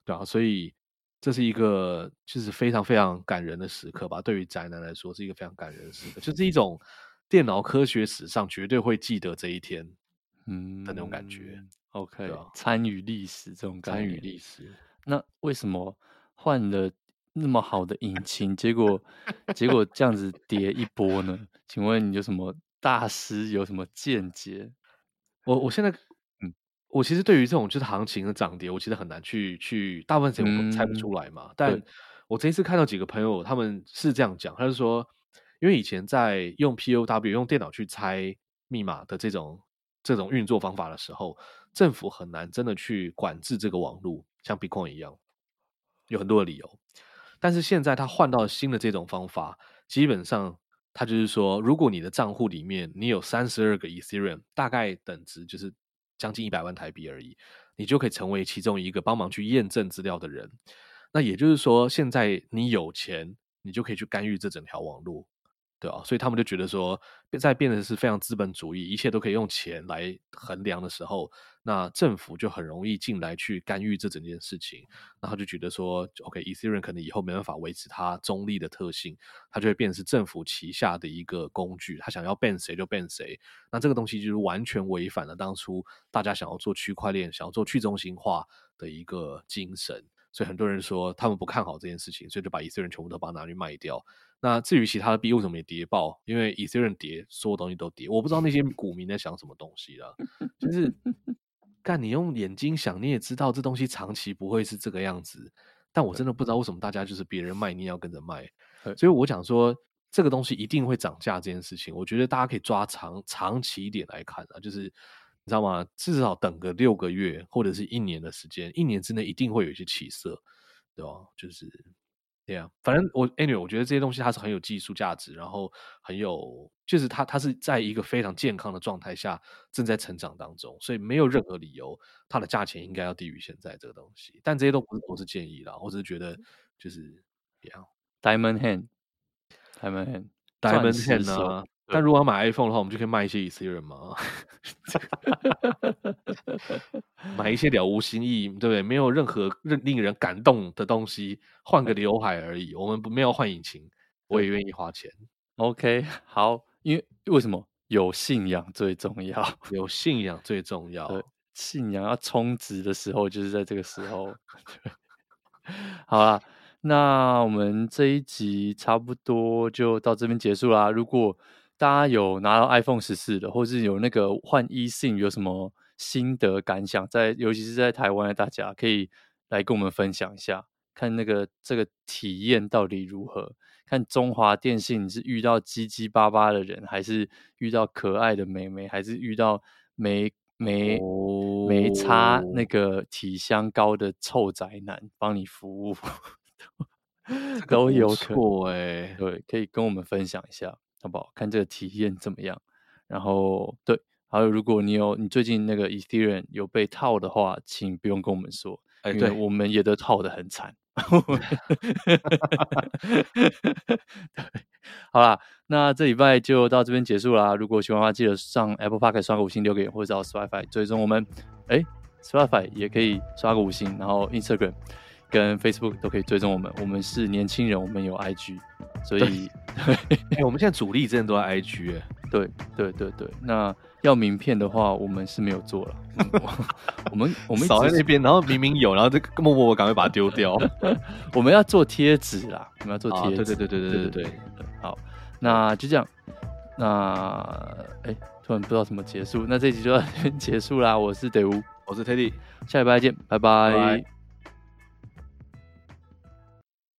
对啊，所以。这是一个就是非常非常感人的时刻吧，对于宅男来说是一个非常感人的时刻，就是一种电脑科学史上绝对会记得这一天，嗯的那种感觉。嗯、OK，参与历史这种感觉。参与历史。那为什么换了那么好的引擎，结果 [laughs] 结果这样子跌一波呢？请问你有什么大师有什么见解？我我现在。我其实对于这种就是行情的涨跌，我其实很难去去，大部分时间我猜不出来嘛。嗯、但我这一次看到几个朋友，他们是这样讲，他是说，因为以前在用 POW 用电脑去猜密码的这种这种运作方法的时候，政府很难真的去管制这个网络，像 Bitcoin 一样，有很多的理由。但是现在他换到新的这种方法，基本上他就是说，如果你的账户里面你有三十二个 Ethereum，大概等值就是。将近一百万台币而已，你就可以成为其中一个帮忙去验证资料的人。那也就是说，现在你有钱，你就可以去干预这整条网络。对啊，所以他们就觉得说，在变得是非常资本主义，一切都可以用钱来衡量的时候，那政府就很容易进来去干预这整件事情。然后就觉得说，OK，Ethereum 可能以后没办法维持它中立的特性，它就会变成是政府旗下的一个工具，它想要 ban 谁就 ban 谁。那这个东西就是完全违反了当初大家想要做区块链、想要做去中心化的一个精神。所以很多人说他们不看好这件事情，所以就把 Ethereum 全部都把它拿去卖掉。那至于其他的币为什么也跌爆？因为 Ethereum 跌，所有东西都跌。我不知道那些股民在想什么东西了。就是，[laughs] 干你用眼睛想，你也知道这东西长期不会是这个样子。但我真的不知道为什么大家就是别人卖，你也要跟着卖。所以我讲说，这个东西一定会涨价这件事情，我觉得大家可以抓长长期一点来看啊。就是你知道吗？至少等个六个月或者是一年的时间，一年之内一定会有一些起色，对吧？就是。对啊，反正我 anyway，我觉得这些东西它是很有技术价值，然后很有，就是它它是在一个非常健康的状态下正在成长当中，所以没有任何理由它的价钱应该要低于现在这个东西。但这些都不是我是建议啦，我只是觉得就是这样。Diamond Hand，Diamond Hand，Diamond Hand 啊。但如果要买 iPhone 的话，我们就可以卖一些 Ethereum 嘛，[laughs] 买一些了无新意，对不对？没有任何令令人感动的东西，换个刘海而已。我们不没有换引擎，我也愿意花钱。OK，好，因为为什么有信仰最重要？有信仰最重要，对，信仰要充值的时候，就是在这个时候。[laughs] 好啦，那我们这一集差不多就到这边结束啦。如果大家有拿到 iPhone 十四的，或是有那个换 eSIM 有什么心得感想？在尤其是在台湾的大家，可以来跟我们分享一下，看那个这个体验到底如何？看中华电信是遇到叽叽巴巴的人，还是遇到可爱的妹妹，还是遇到没没、oh. 没擦那个体香膏的臭宅男帮你服务？[laughs] 都有可能哎，对，可以跟我们分享一下。好不好？看这个体验怎么样？然后对，还有如果你有你最近那个 Ethereum 有被套的话，请不用跟我们说，哎，对，我们也都套的很惨。[laughs] 好啦，那这礼拜就到这边结束啦。如果喜欢的话，记得上 Apple Podcast 刷个五星留言，或者到 Spotify 追踪我们。哎，Spotify 也可以刷个五星，然后 Instagram 跟 Facebook 都可以追踪我们。我们是年轻人，我们有 IG，所以对 [laughs] 对，我们现在主力真的都在 IG 哎。对对对对，那要名片的话，我们是没有做了。嗯、我们 [laughs] 我们扫在那边，然后明明有，然后就默默我赶快把它丢掉。[laughs] 我们要做贴纸啦，我们要做贴纸。对对对对对对对，对。好，那就这样。那哎，突然不知道怎么结束，那这一集就要结束啦。我是德乌，我是 Teddy，下礼拜见，拜拜。拜拜。